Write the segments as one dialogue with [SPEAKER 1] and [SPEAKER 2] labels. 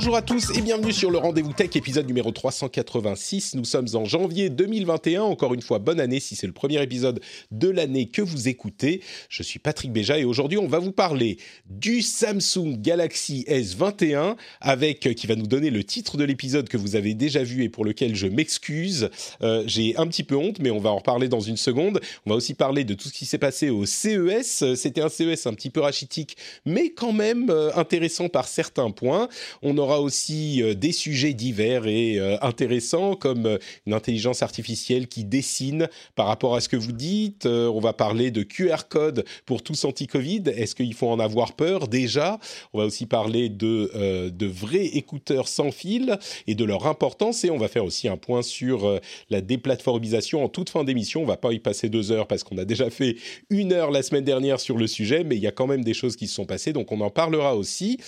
[SPEAKER 1] Bonjour à tous et bienvenue sur le Rendez-vous Tech, épisode numéro 386. Nous sommes en janvier 2021. Encore une fois, bonne année si c'est le premier épisode de l'année que vous écoutez. Je suis Patrick Béja et aujourd'hui, on va vous parler du Samsung Galaxy S21 avec qui va nous donner le titre de l'épisode que vous avez déjà vu et pour lequel je m'excuse. Euh, J'ai un petit peu honte, mais on va en reparler dans une seconde. On va aussi parler de tout ce qui s'est passé au CES. C'était un CES un petit peu rachitique, mais quand même euh, intéressant par certains points. On aura aussi euh, des sujets divers et euh, intéressants comme euh, une intelligence artificielle qui dessine par rapport à ce que vous dites. on va parler de QR code pour tous anti-Covid. Est-ce qu'il faut en avoir peur? Déjà On va aussi parler de, de vrais écouteurs sans fil et de leur importance. Et on va faire aussi un point sur la déplatformisation en toute fin d'émission. On va pas y passer deux heures parce qu'on a déjà fait une heure la semaine dernière sur le sujet, mais il y a quand même des choses qui se sont passées, donc on en parlera aussi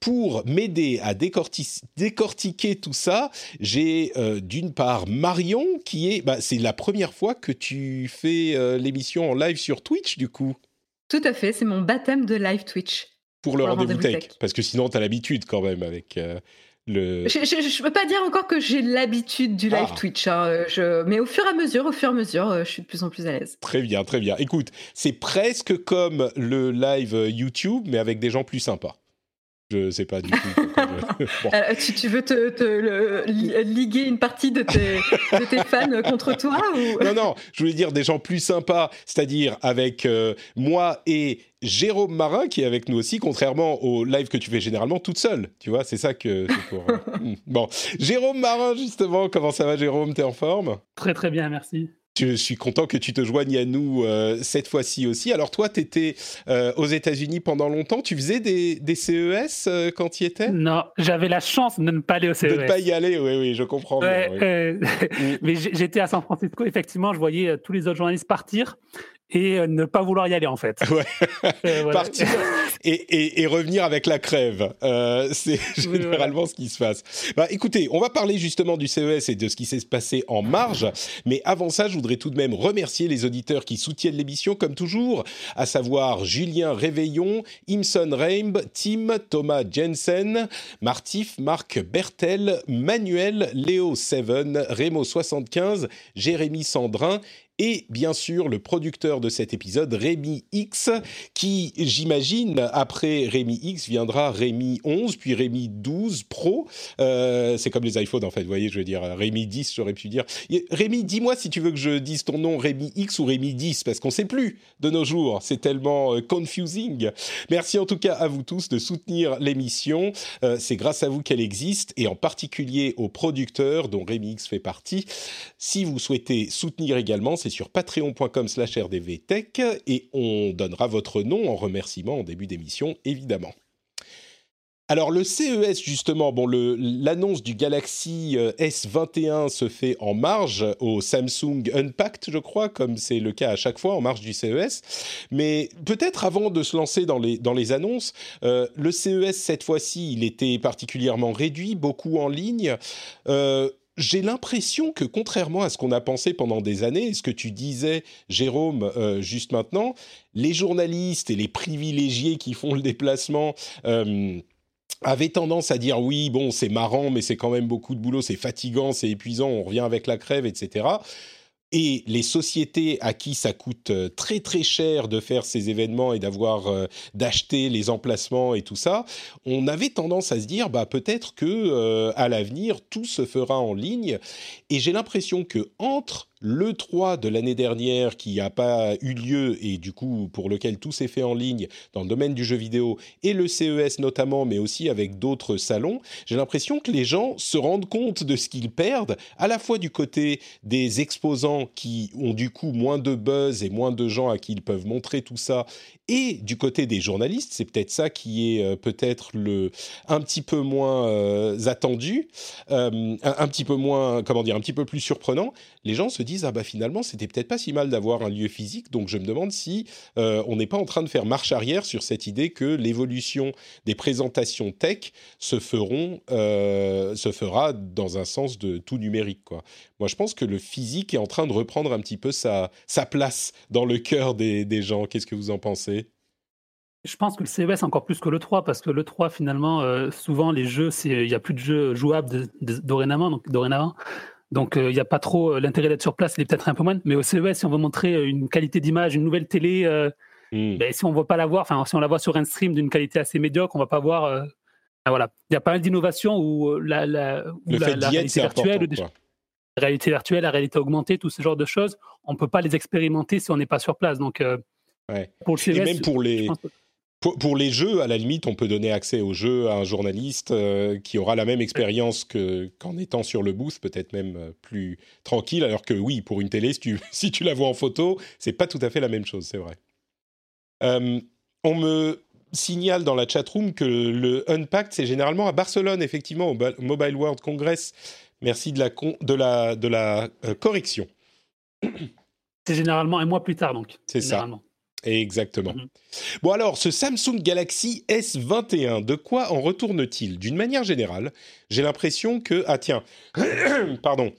[SPEAKER 1] pour m'aider à décortiquer tout ça, j'ai euh, d'une part Marion qui est, bah, c'est la première fois que tu fais euh, l'émission en live sur Twitch du coup.
[SPEAKER 2] Tout à fait, c'est mon baptême de live Twitch.
[SPEAKER 1] Pour le rendez-vous tech, parce que sinon tu as l'habitude quand même avec euh, le.
[SPEAKER 2] Je, ne peux pas dire encore que j'ai l'habitude du live ah. Twitch, hein, je... mais au fur et à mesure, au fur et à mesure, je suis de plus en plus à l'aise.
[SPEAKER 1] Très bien, très bien. Écoute, c'est presque comme le live YouTube, mais avec des gens plus sympas. Je sais pas du tout.
[SPEAKER 2] Euh, tu, veux te, liguer une partie de tes, fans contre toi
[SPEAKER 1] Non, non, je voulais dire des gens plus sympas, c'est-à-dire avec euh, moi et Jérôme Marin qui est avec nous aussi, contrairement au live que tu fais généralement toute seule. Tu vois, c'est ça que c'est pour. Euh, hmm. bon, Jérôme Marin, justement, comment ça va, Jérôme? T'es en forme?
[SPEAKER 3] Très, très bien, merci.
[SPEAKER 1] Je suis content que tu te joignes à nous euh, cette fois-ci aussi. Alors toi, tu étais euh, aux États-Unis pendant longtemps. Tu faisais des, CES euh, quand tu y étais?
[SPEAKER 3] Non, j'avais la chance de ne pas aller au CES.
[SPEAKER 1] De ne pas y aller, oui, oui, je comprends.
[SPEAKER 3] Mm. mais j'étais à San Francisco, effectivement, je voyais tous les autres journalistes partir et euh, ne pas vouloir y aller en fait.
[SPEAKER 1] Ouais. Euh, Partir et, et, revenir avec la crève. Euh, c'est généralement ce qui se passe. Bah, écoutez, on va parler justement du CES et de ce qui s'est passé en marge. Mais avant ça, je voudrais tout de même remercier les auditeurs qui soutiennent l'émission comme toujours, à savoir Julien Réveillon, Imson Reimb, Tim, Thomas Jensen, Martif, Marc Bertel, Manuel, Léo Seven, Rémo 75, Jérémy Sandrin et bien sûr le producteur de cet épisode, Rémi X, qui, j'imagine, après Rémi X, viendra Rémi 11, puis Rémi 12 Pro. Euh, c'est comme les iPhones, en fait, vous voyez, je veux dire, Rémi 10, j'aurais pu dire. Rémi, dis-moi si tu veux que je dise ton nom, Rémi X ou Rémi 10, parce qu'on ne sait plus de nos jours. C'est tellement euh, confusing. Merci en tout cas à vous tous de soutenir l'émission. Euh, c'est grâce à vous qu'elle existe, et en particulier aux producteurs, dont Rémi X fait partie. Si vous souhaitez soutenir également, sur patreon.com slash rdvtech et on donnera votre nom en remerciement en début d'émission, évidemment. Alors le CES justement, bon l'annonce du Galaxy euh, S21 se fait en marge au Samsung Unpacked, je crois, comme c'est le cas à chaque fois en marge du CES. Mais peut-être avant de se lancer dans les dans les annonces, euh, le CES cette fois-ci, il était particulièrement réduit, beaucoup en ligne. Euh, j'ai l'impression que contrairement à ce qu'on a pensé pendant des années, ce que tu disais, Jérôme, euh, juste maintenant, les journalistes et les privilégiés qui font le déplacement euh, avaient tendance à dire oui, bon, c'est marrant, mais c'est quand même beaucoup de boulot, c'est fatigant, c'est épuisant, on revient avec la crève, etc et les sociétés à qui ça coûte euh, très très cher de faire ces événements et d'avoir euh, d'acheter les emplacements et tout ça, on avait tendance à se dire bah peut-être que euh, à l'avenir tout se fera en ligne. Et j'ai l'impression que entre le 3 de l'année dernière qui n'a pas eu lieu et du coup pour lequel tout s'est fait en ligne dans le domaine du jeu vidéo et le CES notamment mais aussi avec d'autres salons, j'ai l'impression que les gens se rendent compte de ce qu'ils perdent à la fois du côté des exposants qui ont du coup moins de buzz et moins de gens à qui ils peuvent montrer tout ça et du côté des journalistes, c'est peut-être ça qui est euh, peut-être le un petit peu moins euh, attendu, euh, un, petit peu moins comment dire, un petit peu plus surprenant. Les gens se disent ah bah finalement c'était peut-être pas si mal d'avoir un lieu physique, donc je me demande si on n'est pas en train de faire marche arrière sur cette idée que l'évolution des présentations tech se feront se fera dans un sens de tout numérique quoi. Moi je pense que le physique est en train de reprendre un petit peu sa sa place dans le cœur des, des gens. Qu'est-ce que vous en pensez?
[SPEAKER 3] Je pense que le CES encore plus que le 3 parce que le 3 finalement souvent les jeux il n'y a plus de jeux jouables dorénavant donc dorénavant donc il n'y a pas trop l'intérêt d'être sur place il est peut-être un peu moins mais au CES si on veut montrer une qualité d'image une nouvelle télé hmm. ben, si on ne voit pas la voir enfin si on la voit sur un stream d'une qualité assez médiocre on va pas voir voilà. Il y a pas mal d'innovations où euh, la, la, réalité virtuelle, la réalité virtuelle, la réalité augmentée, tout ce genre de choses, on ne peut pas les expérimenter si on n'est pas sur place. Donc, euh,
[SPEAKER 1] pour le Et même pour les, pour, les jeux, à la limite, on peut donner accès aux jeux à un journaliste euh, qui aura la même expérience qu'en étant sur le booth, peut-être même plus tranquille. Alors que oui, pour une télé, si tu, si tu la vois en photo, c'est pas tout à fait la même chose, c'est vrai. on me signale dans la chatroom que le Unpacked, c'est généralement à Barcelone, effectivement, au Mobile World Congress. Merci de la, de la, de la euh, correction.
[SPEAKER 3] C'est généralement un mois plus tard, donc.
[SPEAKER 1] C'est ça. Exactement. Mhm. Bon alors, ce Samsung Galaxy S21, de quoi en retourne-t-il? D'une manière générale, j'ai l'impression que... Ah tiens, pardon,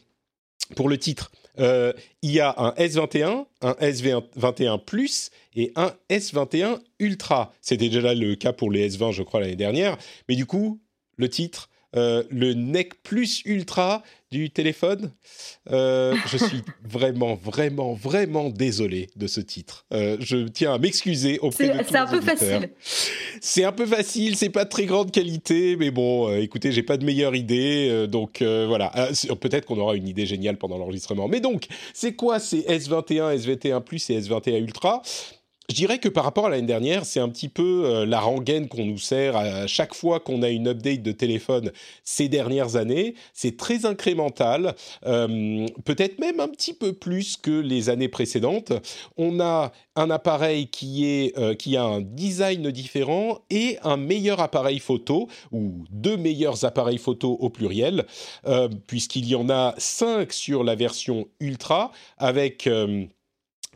[SPEAKER 1] pour le titre, euh, il y a un S21, un S21 Plus et un S21 Ultra. C'était déjà le cas pour les S20, je crois, l'année dernière. Mais du coup, le titre, euh, le NEC Plus Ultra du téléphone. Euh, je suis vraiment, vraiment, vraiment désolé de ce titre. Euh, je tiens à m'excuser auprès de tous
[SPEAKER 2] C'est un peu facile.
[SPEAKER 1] C'est un peu facile, c'est pas de très grande qualité, mais bon, écoutez, j'ai pas de meilleure idée, donc voilà. Ah, peut-être qu'on aura une idée géniale pendant l'enregistrement. Mais donc, c'est quoi ces S21, S21 Plus et S21 Ultra? Je dirais que par rapport à l'année dernière, c'est un petit peu euh, la rengaine qu'on nous sert à chaque fois qu'on a une update de téléphone ces dernières années. C'est très incrémental, euh, peut-être même un petit peu plus que les années précédentes. On a un appareil qui, est, euh, qui a un design différent et un meilleur appareil photo, ou deux meilleurs appareils photo au pluriel, puisqu'il y en a cinq sur la version Ultra avec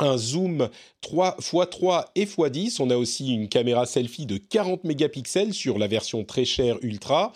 [SPEAKER 1] un zoom 3 x 3 et x 10. On a aussi une caméra selfie de 40 mégapixels sur la version très chère Ultra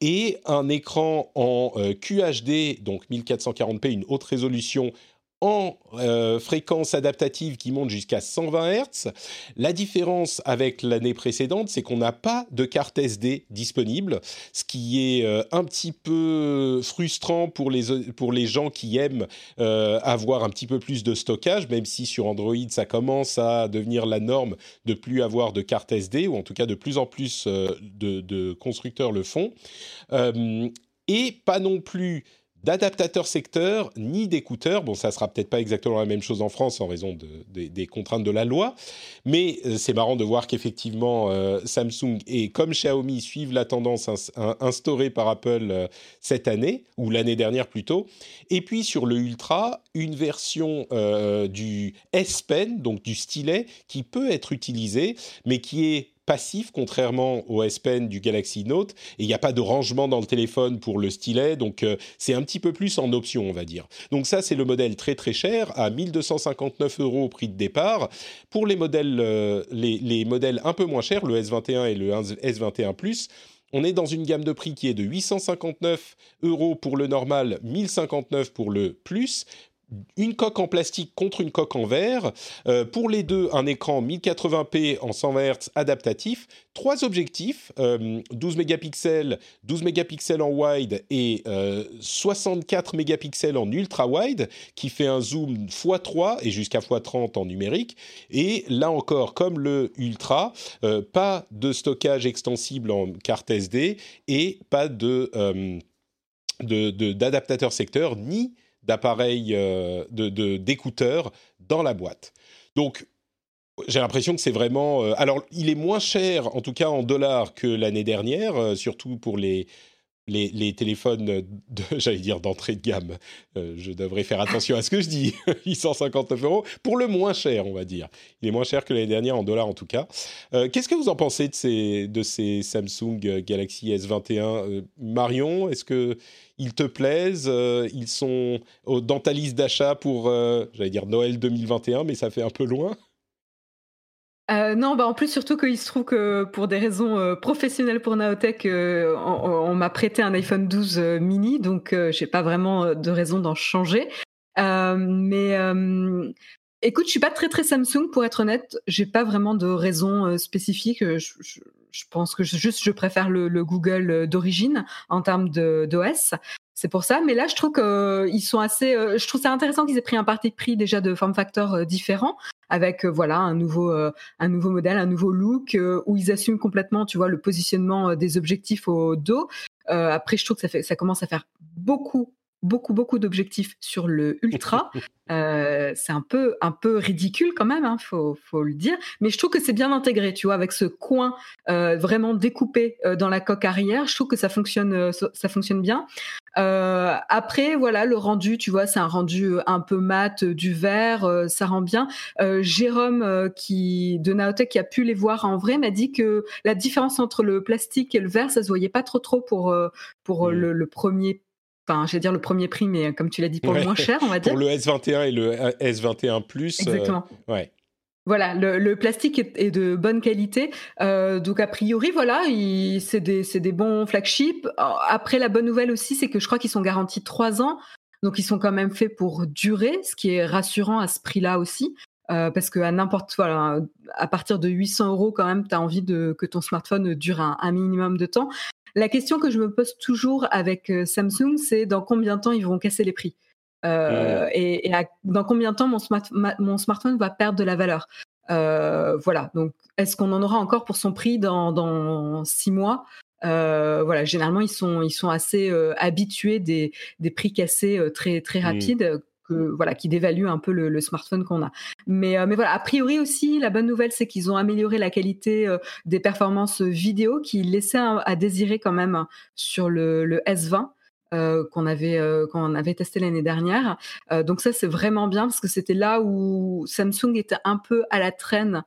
[SPEAKER 1] et un écran en QHD, donc 1440p, une haute résolution en euh, fréquence adaptative qui monte jusqu'à 120 Hz. La différence avec l'année précédente, c'est qu'on n'a pas de carte SD disponible, ce qui est euh, un petit peu frustrant pour les, pour les gens qui aiment euh, avoir un petit peu plus de stockage, même si sur Android, ça commence à devenir la norme de plus avoir de carte SD, ou en tout cas de plus en plus de, de, constructeurs le font. et pas non plus d'adaptateurs secteur ni d'écouteurs. Bon, ça sera peut-être pas exactement la même chose en France en raison des contraintes de la loi, mais euh, c'est marrant de voir qu'effectivement euh, Samsung et comme Xiaomi suivent la tendance instaurée par Apple euh, cette année ou l'année dernière plutôt. Et puis sur le Ultra, une version du S Pen, donc du stylet, qui peut être utilisé, mais qui est passif, contrairement au S Pen du Galaxy Note. Et il n'y a pas de rangement dans le téléphone pour le stylet, donc euh, c'est un petit peu plus en option, on va dire. Donc ça, c'est le modèle très très cher, à 1259 euros au prix de départ. Pour les modèles, euh, les, modèles un peu moins chers, le S21 et le S21 Plus, on est dans une gamme de prix qui est de 859 euros pour le normal, 1059 pour le plus, une coque en plastique contre une coque en verre. Euh, pour les deux, un écran 1080p en 120 Hz adaptatif. Trois objectifs, 12 euh, mégapixels, 12 mégapixels en wide et 64 euh, mégapixels en ultra wide, qui fait un zoom x3 et jusqu'à x30 en numérique. Et là encore, comme le ultra, pas de stockage extensible en carte SD et pas de d'adaptateur secteur ni d'appareils, euh, de, d'écouteurs dans la boîte. Donc, j'ai l'impression que c'est vraiment. Euh, alors, il est moins cher, en tout cas en dollars, que l'année dernière, euh, surtout pour les, les, téléphones, j'allais dire d'entrée de gamme. je devrais faire attention à ce que je dis. 859 euros pour le moins cher, on va dire. Il est moins cher que l'année dernière en dollars, en tout cas. qu'est-ce que vous en pensez de ces, de ces Samsung Galaxy S21 Marion, est-ce que ils te plaisent, euh, ils sont dans ta liste d'achat pour, euh, j'allais dire Noël 2021, mais ça fait un peu loin.
[SPEAKER 2] Euh, non, bah en plus surtout qu'il se trouve que pour des raisons professionnelles pour Naotech, on, m'a prêté un iPhone 12 mini, donc j'ai pas vraiment de raison d'en changer. mais Écoute, je suis pas très très Samsung pour être honnête. J'ai pas vraiment de raison spécifique. Je, pense que juste je préfère le, le Google d'origine en termes d'OS. C'est pour ça. Mais là, je trouve qu'ils sont assez. je trouve ça intéressant qu'ils aient pris un parti de prix déjà de form factor différent avec voilà un nouveau un nouveau modèle, un nouveau look où ils assument complètement, tu vois, le positionnement des objectifs au dos. après, je trouve que ça fait ça commence à faire beaucoup beaucoup beaucoup d'objectifs sur le ultra. euh, c'est un peu un peu ridicule quand même, hein, faut faut le dire. Mais je trouve que c'est bien intégré, tu vois, avec ce coin euh, vraiment découpé euh, dans la coque arrière. Je trouve que ça fonctionne ça fonctionne bien. Après, voilà, le rendu, tu vois, c'est un rendu un peu mat du verre, ça rend bien. Jérôme, qui de Naotech, qui a pu les voir en vrai, m'a dit que la différence entre le plastique et le verre, ça se voyait pas trop trop pour pour mmh. le, le, premier enfin, je vais dire le premier prix, mais comme tu l'as dit, pour le moins cher, on va dire.
[SPEAKER 1] pour le S21 et le S21 Plus.
[SPEAKER 2] Euh, Exactement.
[SPEAKER 1] ouais.
[SPEAKER 2] Voilà, le, plastique est, de bonne qualité. Euh, donc a priori, voilà, c'est des, des, bons flagships. Après, la bonne nouvelle aussi, c'est que je crois qu'ils sont garantis trois ans. Donc ils sont quand même faits pour durer, ce qui est rassurant à ce prix-là aussi. Euh, parce que à n'importe voilà, à partir de 800 euros quand même, tu as envie de que ton smartphone dure un, un, minimum de temps. La question que je me pose toujours avec euh, Samsung, c'est dans combien de temps ils vont casser les prix? Euh, mmh. Et, dans combien de temps mon, mon, smartphone va perdre de la valeur? Euh, Voilà, donc est-ce qu'on en aura encore pour son prix dans, dans six mois? Voilà, généralement ils sont ils sont assez habitués des, des prix cassés très très mmh. Voilà, qui dévalue un peu le, smartphone qu'on a. Mais, euh, mais voilà, a priori aussi, la bonne nouvelle, c'est qu'ils ont amélioré la qualité euh, des performances vidéo, qui laissait à, désirer quand même sur le, S20. Euh, qu'on avait testé l'année dernière. donc ça c'est vraiment bien parce que c'était là où Samsung était un peu à la traîne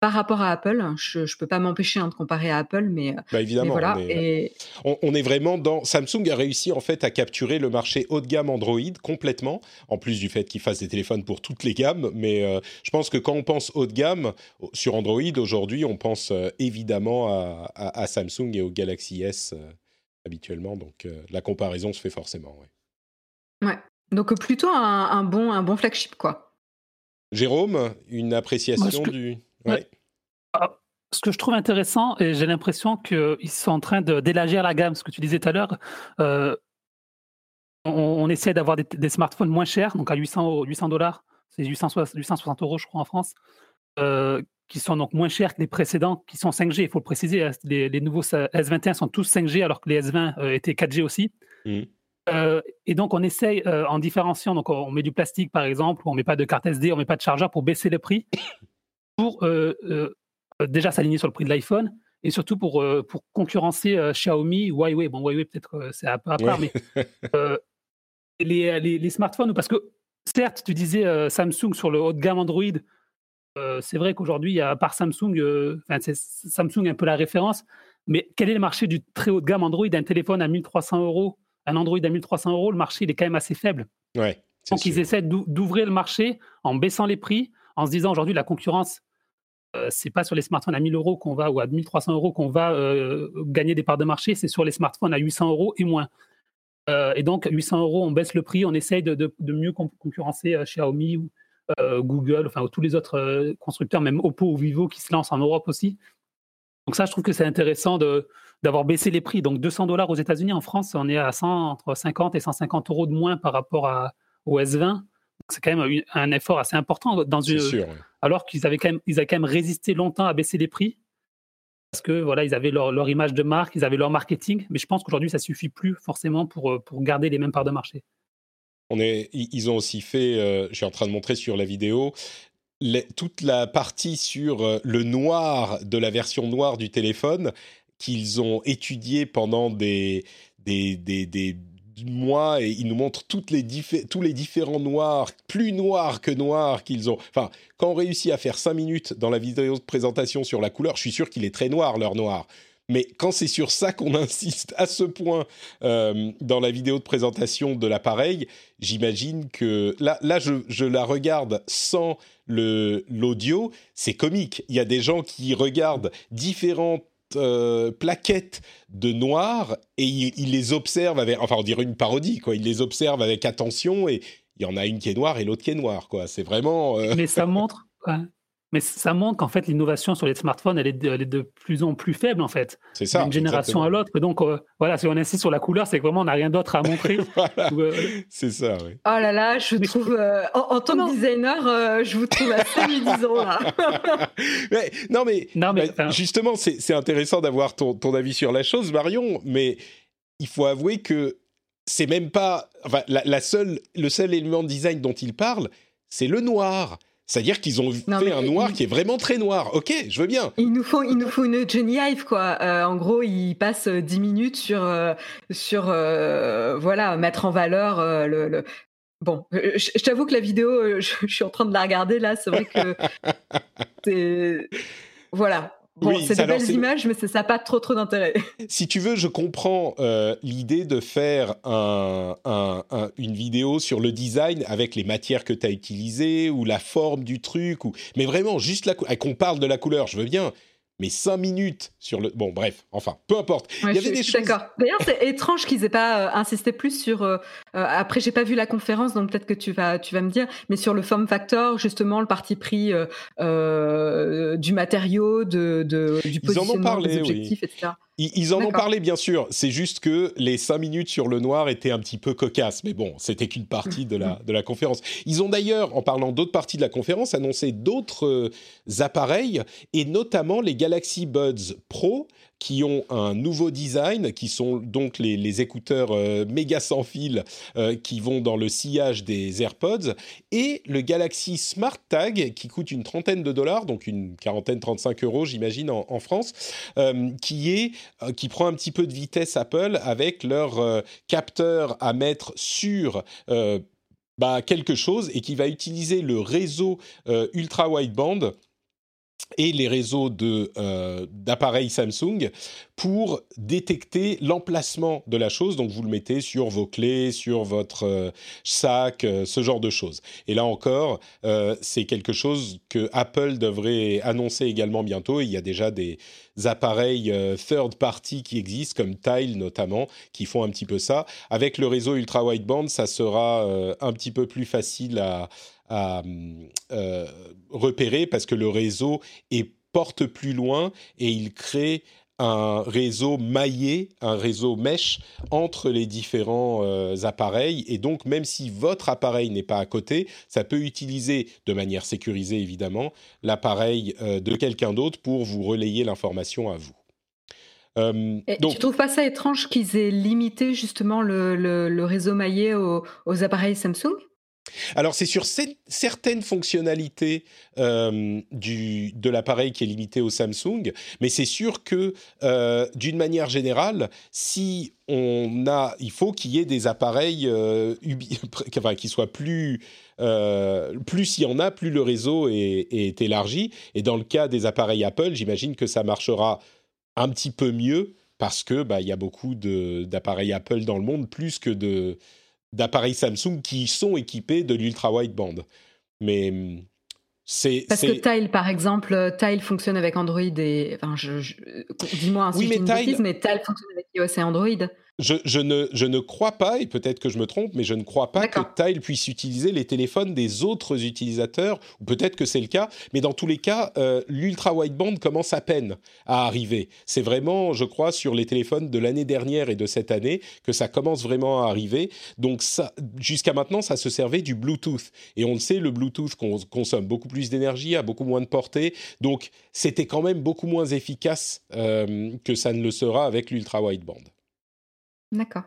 [SPEAKER 2] par rapport à Apple, je ne peux pas m'empêcher hein, de comparer à Apple, mais,
[SPEAKER 1] bah évidemment,
[SPEAKER 2] voilà.
[SPEAKER 1] On est, on, est, vraiment dans. Samsung a réussi en fait à capturer le marché haut de gamme Android complètement, en plus du fait qu'il fasse des téléphones pour toutes les gammes. Mais euh, je pense que quand on pense haut de gamme sur Android aujourd'hui, on pense euh, évidemment à, Samsung et au Galaxy S euh, habituellement. Donc la comparaison se fait forcément.
[SPEAKER 2] Ouais. ouais. Donc plutôt un, bon, un bon flagship quoi.
[SPEAKER 1] Jérôme, une appréciation du.
[SPEAKER 3] Ah, ce que je trouve intéressant, et j'ai l'impression qu'ils sont en train d'élargir la gamme, ce que tu disais tout à l'heure. Euh, on, essaie d'avoir des, smartphones moins chers, donc à 800 800 dollars, c'est 860 euros, je crois, en France, euh, qui sont donc moins chers que les précédents, qui sont 5G. Il faut le préciser, hein, les, nouveaux S21 sont tous 5G, alors que les S20 euh, étaient 4G aussi. Mmh. et donc, on essaye en différenciant. Donc, on met du plastique, par exemple, on met pas de carte SD, on met pas de chargeur pour baisser le prix pour euh, euh, déjà s'aligner sur le prix de l'iPhone et surtout pour, euh, pour concurrencer Xiaomi, Huawei. Bon, Huawei, peut-être c'est un peu à part, mais les, les, smartphones, parce que certes, tu disais Samsung sur le haut de gamme Android, c'est vrai qu'aujourd'hui, à part Samsung, c'est Samsung un peu la référence, mais quel est le marché du très haut de gamme Android? Un téléphone à 1300 euros, un Android à 1300 euros, le marché il est quand même assez faible.
[SPEAKER 1] Ouais,
[SPEAKER 3] Donc ils essaient d'ouvrir le marché en baissant les prix, en se disant aujourd'hui la concurrence, euh, c'est pas sur les smartphones à 1000 euros qu'on va ou à 1300 euros qu'on va euh, gagner des parts de marché, c'est sur les smartphones à 800 euros et moins. Euh, et donc 800 euros, on baisse le prix, on essaye de, mieux concurrencer Xiaomi ou Google, enfin tous les autres constructeurs, même Oppo ou Vivo qui se lancent en Europe aussi. Donc ça, je trouve que c'est intéressant d'avoir baissé les prix. Donc 200 dollars aux États-Unis, en France, on est à 100, entre 50 et 150 euros de moins par rapport à, au S20 c'est quand même un effort assez important dans une, alors qu'ils avaient quand même, avaient quand même résisté longtemps à baisser les prix parce que voilà, ils avaient leur, image de marque, ils avaient leur marketing, mais je pense qu'aujourd'hui ça suffit plus forcément pour euh, pour garder les mêmes parts de marché.
[SPEAKER 1] On est, ils ont aussi fait, euh, je suis en train de montrer sur la vidéo, toute la partie sur euh, le noir de la version noire du téléphone qu'ils ont étudié pendant des, des, des mois et il nous montre toutes les tous les différents noirs, plus noirs que noirs qu'ils ont. Enfin, quand on réussit à faire 5 minutes dans la vidéo de présentation sur la couleur, je suis sûr qu'il est très noir, leur noir. Mais quand c'est sur ça qu'on insiste à ce point euh, dans la vidéo de présentation de l'appareil, j'imagine que là, là je, je la regarde sans l'audio, c'est comique. Il y a des gens qui regardent différentes euh, plaquettes de noir et il, les observe avec, enfin on dirait une parodie quoi, il les observe avec attention et il y en a une qui est noire et l'autre qui est noire, quoi. C'est vraiment.
[SPEAKER 3] Mais ça montre. Mais ça montre qu'en fait, l'innovation sur les smartphones, elle est, de, de plus en plus faible, en fait.
[SPEAKER 1] C'est ça.
[SPEAKER 3] D'une génération à l'autre. Donc, euh, voilà, si on insiste sur la couleur, c'est que vraiment, on n'a rien d'autre à montrer.
[SPEAKER 1] Euh, c'est ça, oui.
[SPEAKER 2] Oh là là, je trouve, euh, en, tant que designer, je vous trouve assez médisant, là.
[SPEAKER 1] mais, non, mais, non, mais justement, c'est intéressant d'avoir ton, ton avis sur la chose, Marion, mais il faut avouer que c'est même pas. Enfin, la, la seule, le seul élément de design dont il parle, c'est le noir. C'est-à-dire qu'ils ont fait un noir qui est vraiment très noir. Ok, je veux bien.
[SPEAKER 2] Il nous faut, il nous faut une Johnny Hive, quoi. Euh, en gros, il passe 10 minutes sur, euh, sur euh, voilà, mettre en valeur le, Bon, je, t'avoue que la vidéo, je, je, suis en train de la regarder là. C'est vrai que c'est. Voilà, Bon, c'est de belles images, mais ça n'a pas trop trop d'intérêt.
[SPEAKER 1] Si tu veux, je comprends euh, l'idée de faire un, un, une vidéo sur le design avec les matières que tu as utilisées ou la forme du truc, ou... mais vraiment juste la qu'on parle de la couleur, je veux bien mais cinq minutes sur le. Bon, bref, enfin, peu importe.
[SPEAKER 2] Il y avait des choses. D'accord. D'ailleurs, c'est étrange qu'ils aient pas euh, insisté plus sur. Euh, euh, après, j'ai pas vu la conférence, donc peut-être que tu vas, tu vas me dire, mais sur le form factor, justement, le parti pris du matériau, de, de du positionnement des objectifs, etc.
[SPEAKER 1] Ils, en ont parlé, bien sûr. C'est juste que les cinq minutes sur le noir étaient un petit peu cocasses. Mais bon, c'était qu'une partie de la, de la conférence. Ils ont d'ailleurs, en parlant d'autres parties de la conférence, annoncé d'autres euh, appareils, et notamment les Galaxy Buds Pro, qui ont un nouveau design, qui sont donc les, écouteurs euh, méga sans fil euh, qui vont dans le sillage des AirPods, et le Galaxy Smart Tag qui coûte une trentaine de dollars, donc une quarantaine, 35 euros j'imagine en, France, euh, qui est qui prend un petit peu de vitesse Apple avec leur capteur à mettre sur bah, quelque chose et qui va utiliser le réseau ultra wideband et les réseaux euh, d'appareils Samsung pour détecter l'emplacement de la chose. Donc vous le mettez sur vos clés, sur votre euh, sac, euh, ce genre de choses. Et là encore, c'est quelque chose que Apple devrait annoncer également bientôt. Il y a déjà des appareils third party qui existent, comme Tile notamment, qui font un petit peu ça. Avec le réseau ultra wideband, ça sera un petit peu plus facile à à euh, repérer parce que le réseau est, porte plus loin et il crée un réseau maillé, un réseau mesh entre les différents euh, appareils. Et donc, même si votre appareil n'est pas à côté, ça peut utiliser, de manière sécurisée évidemment, l'appareil euh, de quelqu'un d'autre pour vous relayer l'information à vous.
[SPEAKER 2] Euh, donc... Tu trouves pas ça étrange qu'ils aient limité justement le, le, réseau maillé aux appareils Samsung?
[SPEAKER 1] Alors c'est sur certaines fonctionnalités euh, du, de l'appareil qui est limité au Samsung, mais c'est sûr que euh, d'une manière générale, si on a, il faut qu'il y ait des appareils euh, qui soient plus plus il y en a, plus le réseau est, est, élargi. Et dans le cas des appareils Apple, j'imagine que ça marchera un petit peu mieux parce que bah il y a beaucoup d'appareils Apple dans le monde, plus que de d'appareils Samsung qui sont équipés de l'ultra wideband. Mais hum, c'est
[SPEAKER 2] parce que Tile par exemple, euh, Tile fonctionne avec Android et enfin je, dis-moi un oui, mais, Tile... mais Tile fonctionne avec iOS et Android.
[SPEAKER 1] Je, ne, je ne crois pas, et peut-être que je me trompe, mais je ne crois pas que Tile puisse utiliser les téléphones des autres utilisateurs, ou peut-être que c'est le cas, mais dans tous les cas, euh, l'ultra wideband commence à peine à arriver. C'est vraiment, je crois, sur les téléphones de l'année dernière et de cette année que ça commence vraiment à arriver. Donc jusqu'à maintenant, ça se servait du Bluetooth. Et on le sait, le Bluetooth consomme beaucoup plus d'énergie, a beaucoup moins de portée, donc c'était quand même beaucoup moins efficace euh, que ça ne le sera avec l'ultra wideband.
[SPEAKER 2] D'accord.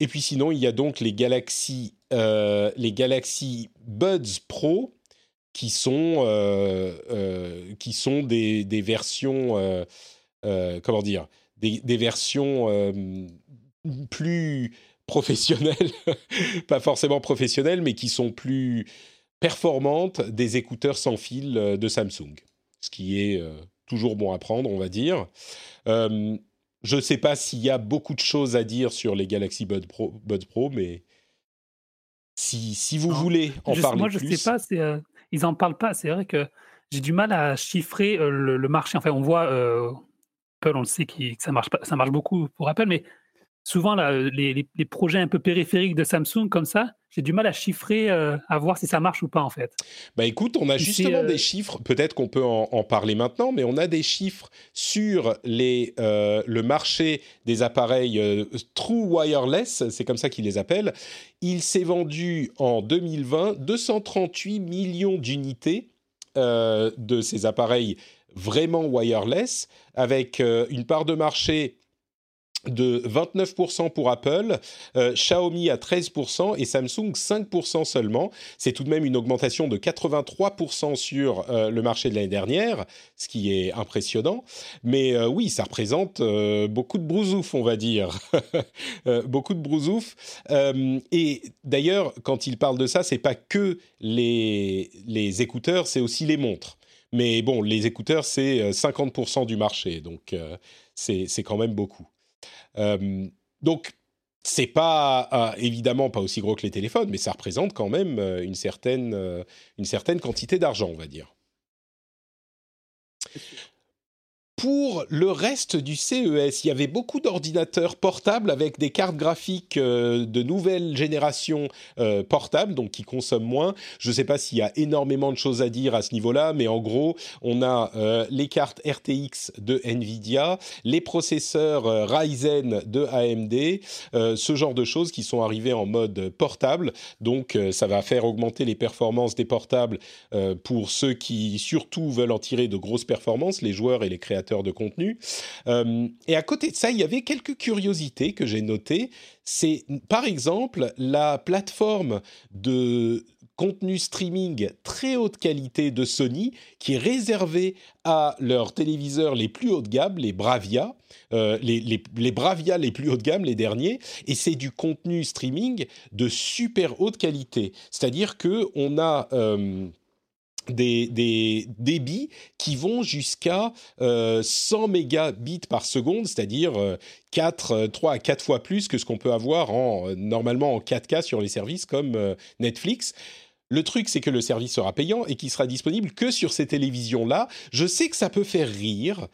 [SPEAKER 1] Et puis sinon, il y a donc les Galaxy, euh, les Galaxy Buds Pro qui sont, euh, euh, qui sont des, des versions, comment dire, des, des versions plus professionnelles, pas forcément professionnelles, mais qui sont plus performantes des écouteurs sans fil de Samsung, ce qui est toujours bon à prendre, on va dire. Je ne sais pas s'il y a beaucoup de choses à dire sur les Galaxy Buds Pro, Pro mais si, si vous voulez en parler
[SPEAKER 3] moi,
[SPEAKER 1] plus...
[SPEAKER 3] Moi, je sais pas, euh, ils n'en parlent pas. C'est vrai que j'ai du mal à chiffrer euh, le, marché. Enfin, on voit, euh, Apple, on le sait, que ça marche, ça marche beaucoup pour Apple, mais souvent les, projets un peu périphériques de Samsung comme ça, j'ai du mal à chiffrer, euh, à voir si ça marche ou pas en fait.
[SPEAKER 1] Bah écoute, on a justement des chiffres, peut-être qu'on peut en, parler maintenant, mais on a des chiffres sur les, le marché des appareils True Wireless, c'est comme ça qu'ils les appellent. Il s'est vendu en 2020 238 millions d'unités de ces appareils vraiment wireless, avec euh, une part de marché de 29% pour Apple, euh, Xiaomi à 13% et Samsung 5% seulement. C'est tout de même une augmentation de 83% sur euh, le marché de l'année dernière, ce qui est impressionnant. Mais oui, ça représente beaucoup de brousouf, on va dire. beaucoup de brousouf. et d'ailleurs, quand il parle de ça, c'est pas que les, écouteurs, c'est aussi les montres. Mais bon, les écouteurs, c'est 50% euh, du marché, donc euh, c'est quand même beaucoup. Euh, donc, c'est pas évidemment pas aussi gros que les téléphones, mais ça représente quand même une certaine, une certaine quantité d'argent, on va dire. Pour le reste du CES, il y avait beaucoup d'ordinateurs portables avec des cartes graphiques euh, de nouvelle génération euh, portables, donc qui consomment moins. Je ne sais pas s'il y a énormément de choses à dire à ce niveau-là, mais en gros, on a euh, les cartes RTX de Nvidia, les processeurs Ryzen de AMD, ce genre de choses qui sont arrivées en mode portable. Donc, ça va faire augmenter les performances des portables pour ceux qui surtout veulent en tirer de grosses performances, les joueurs et les créateurs de contenu. Euh, et à côté de ça, il y avait quelques curiosités que j'ai notées. C'est par exemple la plateforme de contenu streaming très haute qualité de Sony qui est réservée à leurs téléviseurs les plus haut de gamme, les Bravia, euh, les, les, Bravia les plus haut de gamme, les derniers, et c'est du contenu streaming de super haute qualité. C'est-à-dire que on a euh, des, débits qui vont jusqu'à 100 euh, mégabits par seconde, c'est-à-dire 4, euh, 3 euh, à 4 fois plus que ce qu'on peut avoir en, normalement en 4K sur les services comme Netflix. Le truc, c'est que le service sera payant et qu'il sera disponible que sur ces télévisions-là. Je sais que ça peut faire rire.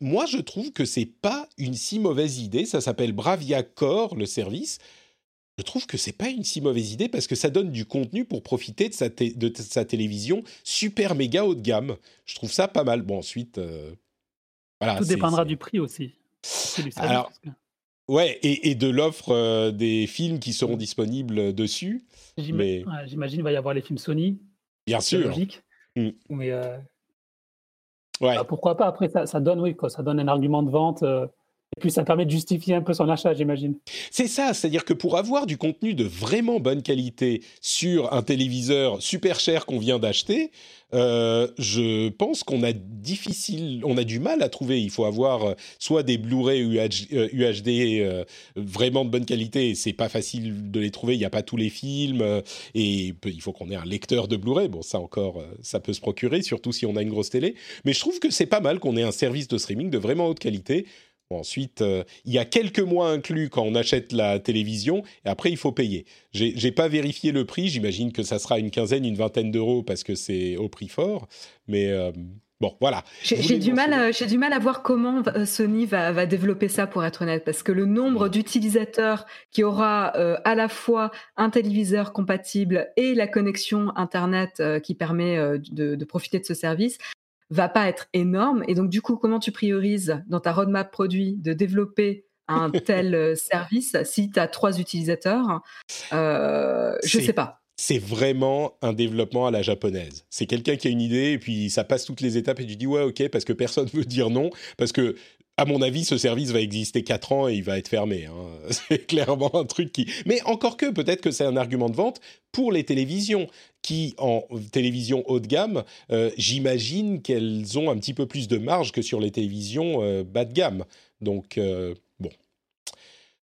[SPEAKER 1] moi, je trouve que c'est pas une si mauvaise idée. Ça s'appelle Bravia Core, le service je trouve que c'est pas une si mauvaise idée parce que ça donne du contenu pour profiter de sa, de sa télévision super méga haut de gamme. Je trouve ça pas mal. Bon, ensuite, euh,
[SPEAKER 3] voilà. Tout dépendra du prix aussi.
[SPEAKER 1] Alors, ouais, et, et de l'offre euh, des films qui seront disponibles dessus.
[SPEAKER 3] J'imagine qu'il va y avoir les films Sony.
[SPEAKER 1] Bien sûr.
[SPEAKER 3] Logique. Mm. Mais euh, ouais. Bah, pourquoi pas? Après, ça, ça, donne, oui, quoi, ça donne un argument de vente. Et puis ça permet de justifier un peu son achat, j'imagine.
[SPEAKER 1] C'est ça, c'est-à-dire que pour avoir du contenu de vraiment bonne qualité sur un téléviseur super cher qu'on vient d'acheter, euh, je pense qu'on a difficile, on a du mal à trouver. Il faut avoir euh, soit des Blu-ray UHD euh, vraiment de bonne qualité, c'est pas facile de les trouver. Il n'y a pas tous les films et il faut qu'on ait un lecteur de Blu-ray. Bon, ça encore, ça peut se procurer, surtout si on a une grosse télé. Mais je trouve que c'est pas mal qu'on ait un service de streaming de vraiment haute qualité ensuite, euh, il y a quelques mois inclus quand on achète la télévision, et après il faut payer. J'ai pas vérifié le prix, j'imagine que ça sera une quinzaine, une vingtaine d'euros parce que c'est au prix fort, mais euh, bon, voilà.
[SPEAKER 2] J'ai du mal, à, j'ai du mal à voir comment Sony va, va, développer ça pour être honnête, parce que le nombre d'utilisateurs qui aura euh, à la fois un téléviseur compatible et la connexion internet qui permet de, de profiter de ce service, va pas être énorme. Et donc, du coup, comment tu priorises dans ta roadmap produit de développer un tel euh, service si tu as trois utilisateurs euh, Je ne sais pas.
[SPEAKER 1] C'est vraiment un développement à la japonaise. C'est quelqu'un qui a une idée et puis ça passe toutes les étapes et tu dis ouais ok parce que personne veut dire non parce que à mon avis, ce service va exister 4 ans et il va être fermé. Hein. C'est clairement un truc qui... Mais encore que, peut-être que c'est un argument de vente pour les télévisions, qui, en télévision haut de gamme, euh, j'imagine qu'elles ont un petit peu plus de marge que sur les télévisions euh, bas de gamme. Donc, euh, bon.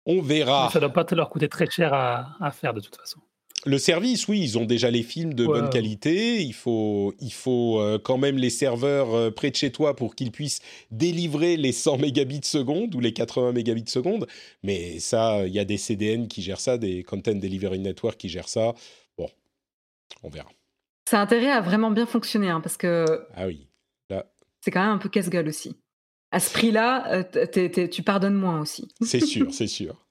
[SPEAKER 1] On verra.
[SPEAKER 3] Ça ne doit pas te leur coûter très cher à faire de toute façon
[SPEAKER 1] le service, oui, ils ont déjà les films de bonne qualité. Il faut, il faut quand même les serveurs près de chez toi pour qu'ils puissent délivrer les 100 mégabits seconde ou les 80 mégabits seconde. Mais ça, il y a des CDN qui gèrent ça, des Content Delivery Network qui gèrent ça. On verra.
[SPEAKER 2] Ça a intérêt à vraiment bien fonctionner, hein, parce que.
[SPEAKER 1] Ah oui.
[SPEAKER 2] C'est quand même un peu casse-gueule aussi. À ce prix-là, tu pardonnes moins aussi.
[SPEAKER 1] C'est sûr, c'est sûr.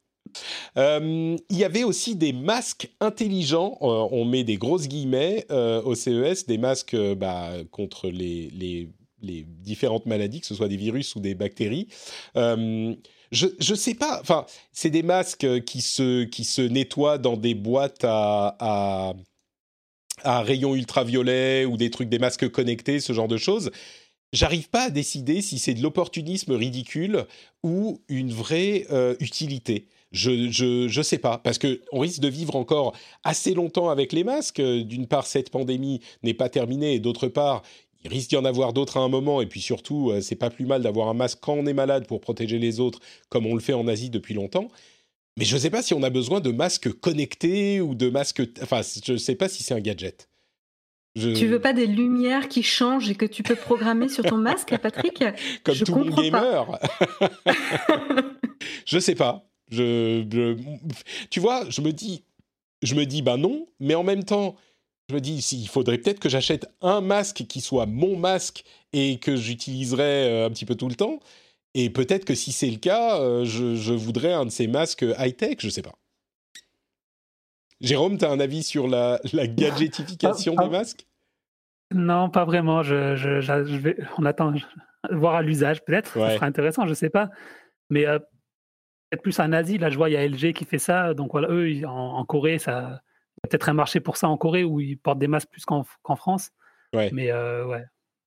[SPEAKER 1] il y avait aussi des masques intelligents, on met des grosses guillemets au CES, des masques bah, contre les, les, les, différentes maladies, que ce soit des virus ou des bactéries. Je ne sais pas. Enfin, c'est des masques qui se qui se nettoient dans des boîtes à, à à rayons ultraviolets ou des trucs, des masques connectés, ce genre de choses. J'arrive pas à décider si c'est de l'opportunisme ridicule ou une vraie euh, utilité. Je, je, je sais pas parce que on risque de vivre encore assez longtemps avec les masques. D'une part, cette pandémie n'est pas terminée et d'autre part, il risque d'y en avoir d'autres à un moment, et puis surtout, euh, c'est pas plus mal d'avoir un masque quand on est malade pour protéger les autres, comme on le fait en Asie depuis longtemps. Mais je ne sais pas si on a besoin de masques connectés ou de masques. Enfin, je ne sais pas si c'est un gadget.
[SPEAKER 2] Je... Tu veux pas des lumières qui changent et que tu peux programmer sur ton masque, Patrick?
[SPEAKER 1] Comme tout bon gamer. je sais pas. Je, tu vois, je me dis, je me dis, ben non, mais en même temps, je me dis, il faudrait peut-être que j'achète un masque qui soit mon masque et que j'utiliserai euh, un petit peu tout le temps. Et peut-être que si c'est le cas, euh, je, voudrais un de ces masques high-tech, je sais pas. Jérôme, tu as un avis sur la, la gadgetification des masques?
[SPEAKER 3] Non, pas vraiment. Je, vais, on attend voir à l'usage, peut-être. Ce sera intéressant, je sais pas. Mais euh, peut-être plus en Asie. Là, je vois, il y a LG qui fait ça. Donc voilà, eux, en, Corée, ça, peut-être un marché pour ça en Corée où ils portent des masques plus qu'en France. Ouais. Mais euh, ouais,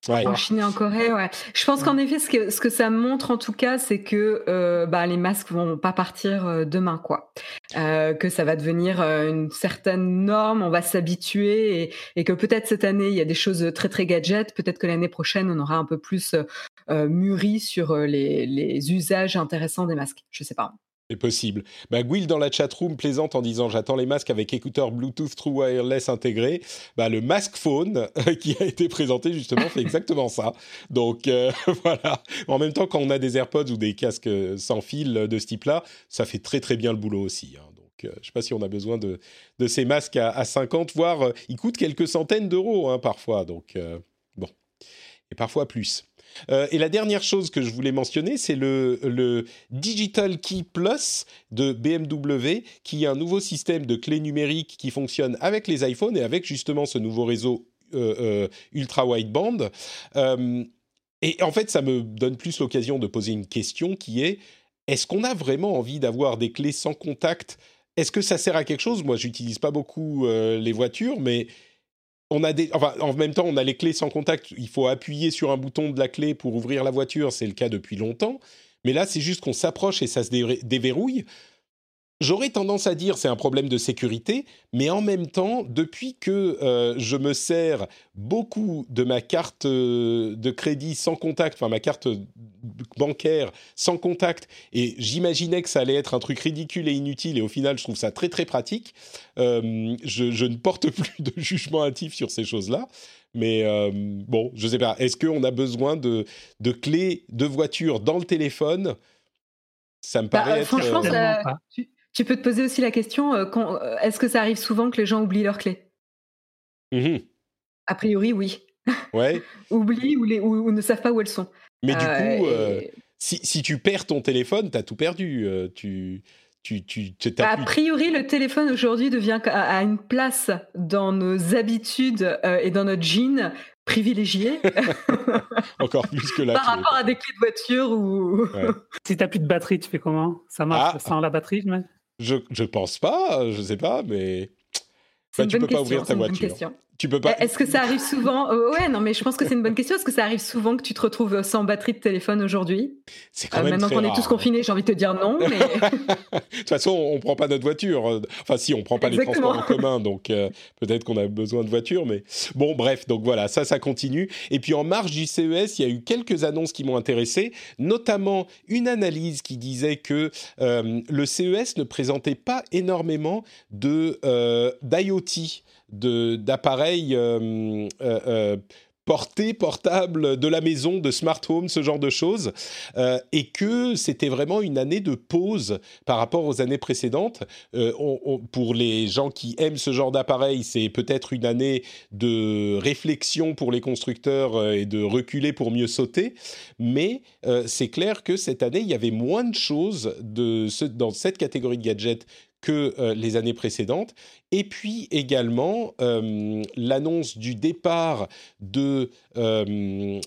[SPEAKER 2] en Chine et en Corée, ouais. Je pense qu'en effet, ce que, ce que ça montre en tout cas, c'est que euh, bah, les masques vont pas partir euh, demain, quoi. Euh, que ça va devenir euh, une certaine norme, on va s'habituer et, et, que peut-être cette année il y a des choses très très gadgets, peut-être que l'année prochaine on aura un peu plus euh, mûri sur les, les usages intéressants des masques. Je sais pas.
[SPEAKER 1] Possible. Bah, dans la chatroom plaisante en disant j'attends les masques avec écouteurs Bluetooth True Wireless intégrés. Bah, le Mask Phone qui a été présenté justement fait exactement ça. Donc euh, voilà. En même temps, quand on a des AirPods ou des casques sans fil de ce type-là, ça fait très très bien le boulot aussi. Hein. Donc euh, je ne sais pas si on a besoin de, ces masques à, à 50, voire euh, ils coûtent quelques centaines d'euros hein, parfois. Donc bon. Et parfois plus. Euh, et la dernière chose que je voulais mentionner, c'est le, Digital Key Plus de BMW, qui est un nouveau système de clés numériques qui fonctionne avec les iPhones et avec justement ce nouveau réseau euh, euh, ultra wideband. et en fait, ça me donne plus l'occasion de poser une question qui est est-ce qu'on a vraiment envie d'avoir des clés sans contact? Est-ce que ça sert à quelque chose? Moi, j'utilise pas beaucoup les voitures, mais on a enfin, en même temps, on a les clés sans contact. Il faut appuyer sur un bouton de la clé pour ouvrir la voiture. C'est le cas depuis longtemps. Mais là, c'est juste qu'on s'approche et ça se déverrouille. J'aurais tendance à dire c'est un problème de sécurité, mais en même temps, depuis que euh, je me sers beaucoup de ma carte euh, de crédit sans contact, enfin ma carte bancaire sans contact, et j'imaginais que ça allait être un truc ridicule et inutile, et au final, je trouve ça très très pratique. Euh, je, ne porte plus de jugement hâtif sur ces choses-là. Mais bon, je sais pas. Est-ce qu'on a besoin de, de clés de voiture dans le téléphone? Ça me bah, paraît être...
[SPEAKER 2] Franchement, ça, tu peux te poser aussi la question euh, euh, est-ce que ça arrive souvent que les gens oublient leurs clés? Mmh A priori, oui.
[SPEAKER 1] Ouais.
[SPEAKER 2] oublient ou, les, ou, ne savent pas où elles sont.
[SPEAKER 1] Mais du coup, euh, si, si, tu perds ton téléphone, tu as tout perdu. tu, tu, tu,
[SPEAKER 2] bah, A priori, le téléphone aujourd'hui devient à une place dans nos habitudes et dans notre jean privilégié.
[SPEAKER 1] Encore plus que la
[SPEAKER 2] Par rapport à des clés de voiture ou.
[SPEAKER 3] Si t'as plus de batterie, tu fais comment? Ça marche ah. sans la batterie
[SPEAKER 1] je, je pense pas, je sais pas, mais. Bah, tu peux pas ouvrir ta voiture. Tu peux pas.
[SPEAKER 2] Est-ce que ça arrive souvent? Euh, Ouais, non, mais je pense que c'est une bonne question. Est-ce que ça arrive souvent que tu te retrouves sans batterie de téléphone aujourd'hui?
[SPEAKER 1] C'est quand euh, même
[SPEAKER 2] Maintenant qu'on est tous confinés, j'ai envie de te dire non. Mais...
[SPEAKER 1] de toute façon, on prend pas notre voiture. Enfin, si, on prend pas les transports en commun, donc euh, peut-être qu'on a besoin de voiture, mais bon, bref. Donc voilà, ça, ça continue. Et puis en marge du CES, il y a eu quelques annonces qui m'ont intéressé, notamment une analyse qui disait que le CES ne présentait pas énormément de d'IoT d'appareils euh, euh, euh, portée, portable, de la maison, de smart home, ce genre de choses, et que c'était vraiment une année de pause par rapport aux années précédentes. Pour les gens qui aiment ce genre d'appareil, c'est peut-être une année de réflexion pour les constructeurs et de reculer pour mieux sauter, mais c'est clair que cette année, il y avait moins de choses de ce, dans cette catégorie de gadgets que euh, les années précédentes. Et puis également euh, l'annonce du départ de euh,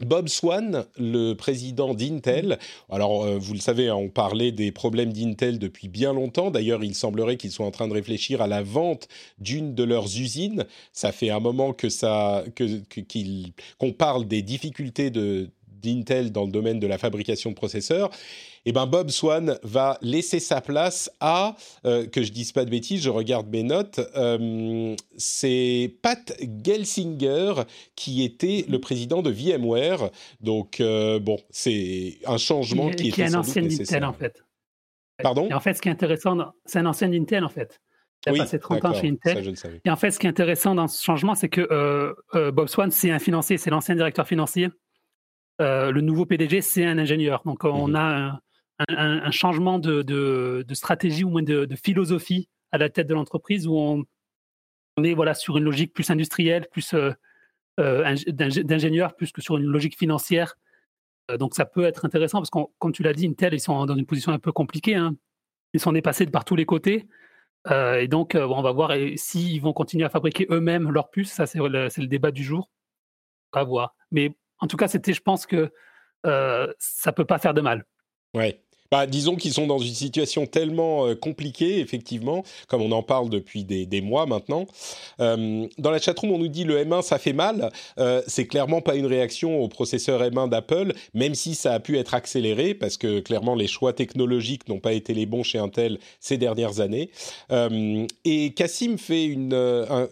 [SPEAKER 1] Bob Swan, le président d'Intel. Alors, vous le savez, hein, on parlait des problèmes d'Intel depuis bien longtemps. D'ailleurs, il semblerait qu'ils soient en train de réfléchir à la vente d'une de leurs usines. Ça fait un moment que ça, que, qu'on parle des difficultés de, d'Intel dans le domaine de la fabrication de processeurs eh ben Bob Swan va laisser sa place à, euh, que je dise pas de bêtises, je regarde mes notes, euh, c'est Pat Gelsinger qui était le président de VMware. Donc euh, bon, c'est un changement qui, qui est un ancien Intel
[SPEAKER 3] en fait.
[SPEAKER 1] Pardon?
[SPEAKER 3] Et en fait, ce qui est intéressant, c'est un ancien Intel en fait. Il a oui, passé 30 ans chez Intel. Et en fait, ce qui est intéressant dans ce changement, c'est que Bob Swan, c'est un financier, c'est l'ancien directeur financier. le nouveau PDG, c'est un ingénieur. Donc, on mhm. a un, un, changement de, stratégie ou moins de, philosophie à la tête de l'entreprise où on, est sur une logique plus industrielle, plus euh, euh, d'ingénieur, plus que sur une logique financière. Euh, donc ça peut être intéressant parce que, comme tu l'as dit, Intel, ils sont dans une position un peu compliquée. Hein. Ils sont dépassés de par tous les côtés. et donc, on va voir s'ils vont continuer à fabriquer eux-mêmes leurs puces. Ça, c'est le, débat du jour. On va voir. Mais en tout cas, c'était, je pense que ça peut pas faire de mal.
[SPEAKER 1] Ouais. Bah, disons qu'ils sont dans une situation tellement euh, compliquée, effectivement, comme on en parle depuis des, mois maintenant. Euh, dans la chatroom, on nous dit le M1, ça fait mal. Euh, c'est clairement pas une réaction au processeur M1 d'Apple, même si ça a pu être accéléré, parce que clairement, les choix technologiques n'ont pas été les bons chez Intel ces dernières années. et Cassim fait une,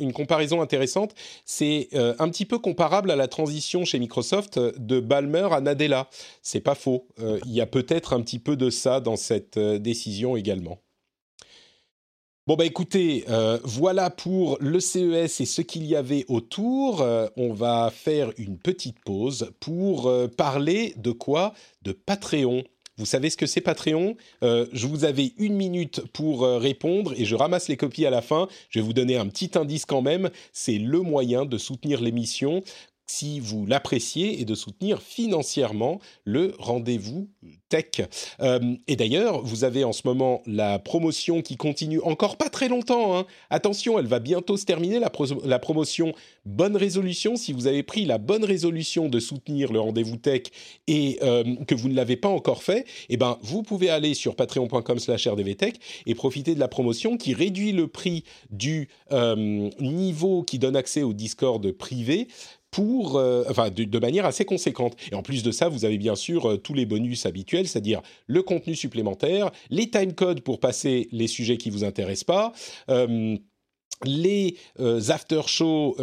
[SPEAKER 1] une comparaison intéressante. C'est un petit peu comparable à la transition chez Microsoft de Balmer à Nadella. C'est pas faux. Il y a peut-être un petit peu de ça dans cette euh, décision également. Bon bah écoutez, euh, voilà pour le CES et ce qu'il y avait autour. Euh, on va faire une petite pause pour parler de quoi? De Patreon. Vous savez ce que c'est Patreon? Je vous avais une minute pour répondre et je ramasse les copies à la fin. Je vais vous donner un petit indice quand même. C'est le moyen de soutenir l'émission si vous l'appréciez et de soutenir financièrement le rendez-vous tech. Euh, et d'ailleurs, vous avez en ce moment la promotion qui continue encore pas très longtemps. Hein. Attention, elle va bientôt se terminer, la, promotion Bonne Résolution. Si vous avez pris la bonne résolution de soutenir le rendez-vous tech et euh, que vous ne l'avez pas encore fait, eh ben, vous pouvez aller sur patreon.com slash rdvtech et profiter de la promotion qui réduit le prix du euh, niveau qui donne accès au Discord privé pour, euh, enfin, de, manière assez conséquente. Et en plus de ça, vous avez bien sûr euh, tous les bonus habituels, c'est-à-dire le contenu supplémentaire, les timecodes pour passer les sujets qui vous intéressent pas. Euh, les after shows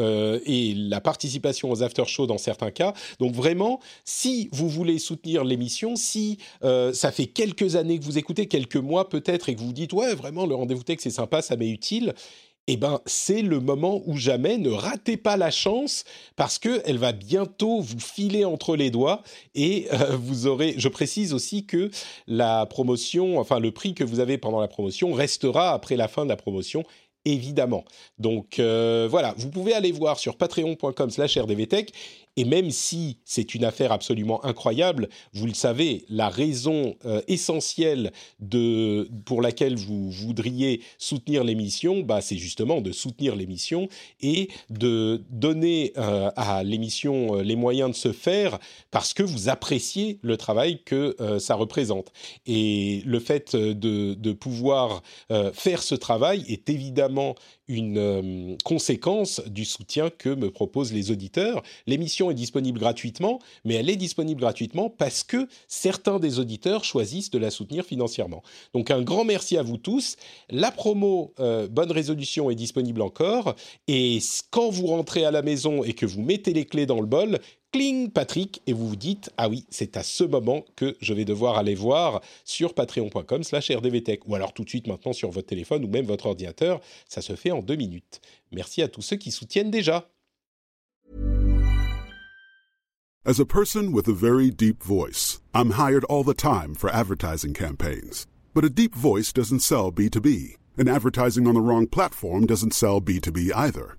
[SPEAKER 1] et la participation aux after shows dans certains cas. Donc vraiment, si vous voulez soutenir l'émission, si ça fait quelques années que vous écoutez, quelques mois peut-être, et que vous dites ouais vraiment le rendez-vous tech c'est sympa, ça m'est utile, eh ben, c'est le moment où jamais. Ne ratez pas la chance parce que elle va bientôt vous filer entre les doigts et euh, vous aurez. Je précise aussi que la promotion, enfin le prix que vous avez pendant la promotion restera après la fin de la promotion évidemment. Donc euh, voilà, vous pouvez aller voir sur patreon.com/rdvtech et même si c'est une affaire absolument incroyable, vous le savez, la raison euh, essentielle de, pour laquelle vous voudriez soutenir l'émission, bah, c'est justement de soutenir l'émission et de donner euh, à l'émission euh, les moyens de se faire parce que vous appréciez le travail que ça représente. Et le fait de, de pouvoir faire ce travail est évidemment une conséquence du soutien que me proposent les auditeurs. L'émission est disponible gratuitement, mais elle est disponible gratuitement parce que certains des auditeurs choisissent de la soutenir financièrement. Donc un grand merci à vous tous. La promo euh, Bonne Résolution est disponible encore. Et quand vous rentrez à la maison et que vous mettez les clés dans le bol, cling Patrick et vous vous dites ah oui c'est à ce moment que je vais devoir aller voir sur patreon.com slash rdvtech ou alors tout de suite maintenant sur votre téléphone ou même votre ordinateur ça se fait en deux minutes merci à tous ceux qui soutiennent déjà
[SPEAKER 4] As a person with a very deep voice, I'm hired all the time for advertising campaigns. But a deep voice doesn't sell B2B, and advertising on the wrong platform doesn't sell B2B either.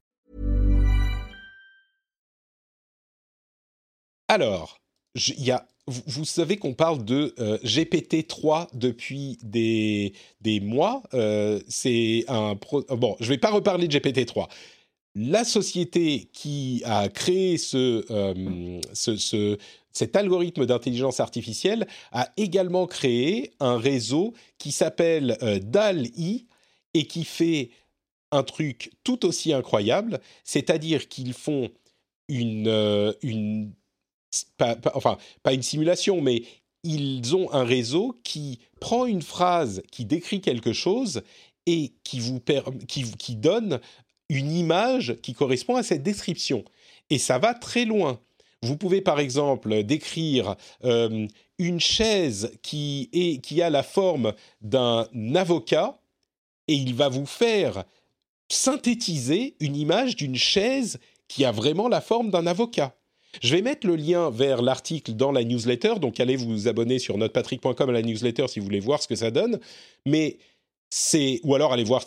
[SPEAKER 1] Alors, y a, vous, savez qu'on parle de euh, GPT-3 depuis des, des mois. Euh, c'est un pro- bon, je vais pas reparler de GPT-3. La société qui a créé ce, euh, ce- ce- cet algorithme d'intelligence artificielle a également créé un réseau qui s'appelle euh, DAL-I et qui fait un truc tout aussi incroyable, c'est-à-dire qu'ils font une, euh, une pas- enfin, pas une simulation, mais ils ont un réseau qui prend une phrase qui décrit quelque chose et qui vous donne une image qui correspond à cette description. Et ça va très loin. Vous pouvez par exemple décrire euh, une chaise qui a la forme d'un avocat et il va vous faire synthétiser une image d'une chaise qui a vraiment la forme d'un avocat. Je vais mettre le lien vers l'article dans la newsletter, donc allez vous abonner sur notrepatrick.com à la newsletter si vous voulez voir ce que ça donne. Mais c'est ou alors allez voir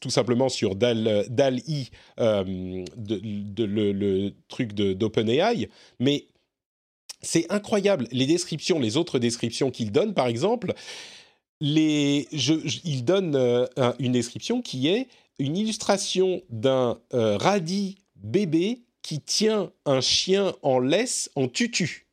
[SPEAKER 1] tout simplement sur DAL DAL-I, euh, de, le, truc d'OpenAI. Mais c'est incroyable les descriptions, les autres descriptions qu'il donne, par exemple. Il donne euh, un- une description qui est une illustration d'un euh, radis bébé qui tient un chien en laisse en tutu.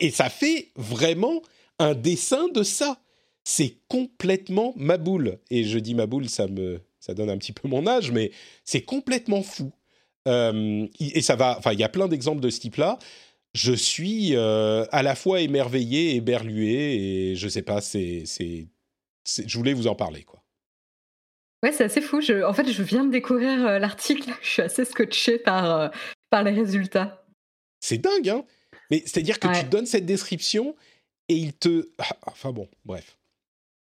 [SPEAKER 1] Et ça fait vraiment un dessin de ça. C'est complètement ma boule. Et je dis ma boule, ça me, ça donne un petit peu mon âge, mais c'est complètement fou. Euh, et ça va. Enfin, il y a plein d'exemples de ce type-là. Je suis euh, à la fois émerveillé, éberlué, et je sais pas. C'est, c'est- je voulais vous en parler, quoi.
[SPEAKER 2] Ouais, c'est assez fou. Je- en fait, je viens de découvrir euh, l'article. Je suis assez scotché par, euh, par les résultats.
[SPEAKER 1] C'est dingue, hein Mais c'est-à-dire que
[SPEAKER 2] Ouais.
[SPEAKER 1] tu donnes cette description et il te. Ah, Enfin bon, bref.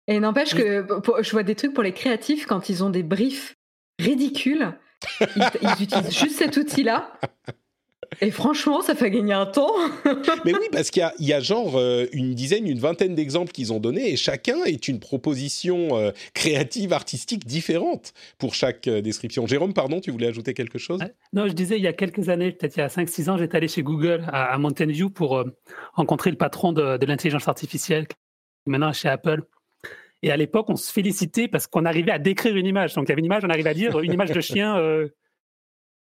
[SPEAKER 2] Et n'empêche que pour- je vois des trucs pour les créatifs quand ils ont des briefs ridicules. Ils, ils utilisent juste cet outil-là. Et franchement, ça fait gagner un temps.
[SPEAKER 1] Mais oui, parce qu'il y a, il y a genre euh, une dizaine, une vingtaine d'exemples qu'ils ont donnés et chacun est une proposition euh, créative, artistique différente pour chaque euh, description. Jérôme, pardon, tu voulais ajouter quelque chose?
[SPEAKER 3] Non, je disais, il y a quelques années, peut-être il y a 5-6 ans, j'étais allé chez Google à, à Mountain View pour euh, rencontrer le patron de, de l'intelligence artificielle, maintenant chez Apple. Et à l'époque, on se félicitait parce qu'on arrivait à décrire une image. Donc, il y avait une image, on arrivait à dire une image de chien euh,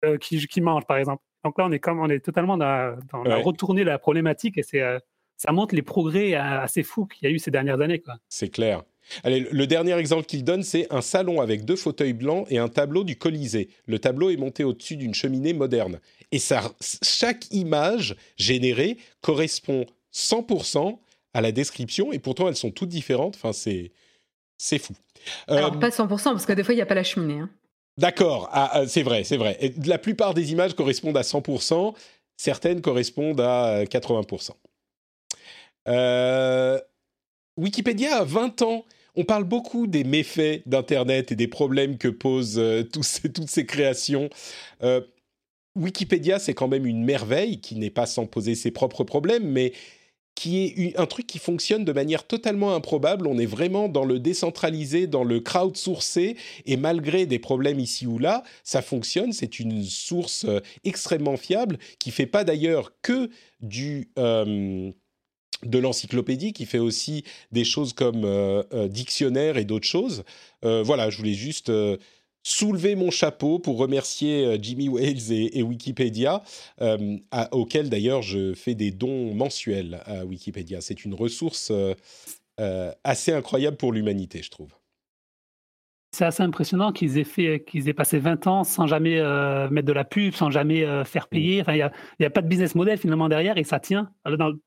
[SPEAKER 3] euh, qui, qui mange, par exemple. Donc là, on est, comme, on est totalement dans, dans- on a
[SPEAKER 1] Ouais.
[SPEAKER 3] retourné la problématique et c'est, euh, ça montre les progrès euh, assez fous qu'il y a eu ces dernières années. Quoi.
[SPEAKER 1] C'est clair. Allez, le- dernier exemple qu'il donne, c'est un salon avec deux fauteuils blancs et un tableau du Colisée. Le tableau est monté au-dessus d'une cheminée moderne. Et ça, chaque image générée correspond 100% à la description, et pourtant elles sont toutes différentes. Enfin, c'est c'est fou. Euh,
[SPEAKER 2] Alors, pas 100%, parce que des fois, il n'y a pas la cheminée. hein.
[SPEAKER 1] D'accord, ah, ah, c'est vrai, c'est vrai. La plupart des images correspondent à 100%, certaines correspondent à euh, 80%. Euh, Wikipédia a 20 ans. on parle beaucoup des méfaits d'Internet et des problèmes que posent toutes ces créations. Wikipédia, c'est quand même une merveille qui n'est pas sans poser ses propres problèmes, mais qui est un truc qui fonctionne de manière totalement improbable. On est vraiment dans le décentralisé, dans le crowdsourcé, et malgré des problèmes ici ou là, ça fonctionne. C'est une source euh, extrêmement fiable qui fait pas d'ailleurs que du euh, de l'encyclopédie, qui fait aussi des choses comme euh, dictionnaire et d'autres choses. voilà, je voulais juste soulever mon chapeau pour remercier euh, Jimmy Wales et, Wikipédia, euh, auquel d'ailleurs je fais des dons mensuels à Wikipédia. C'est une ressource euh, assez incroyable pour l'humanité, je trouve.
[SPEAKER 3] C'est assez impressionnant qu'ils aient, fait, qu'ils aient passé 20 ans sans jamais mettre de la pub, sans jamais faire mm. payer. Enfin, il n'y a, pas de business model finalement derrière et ça tient.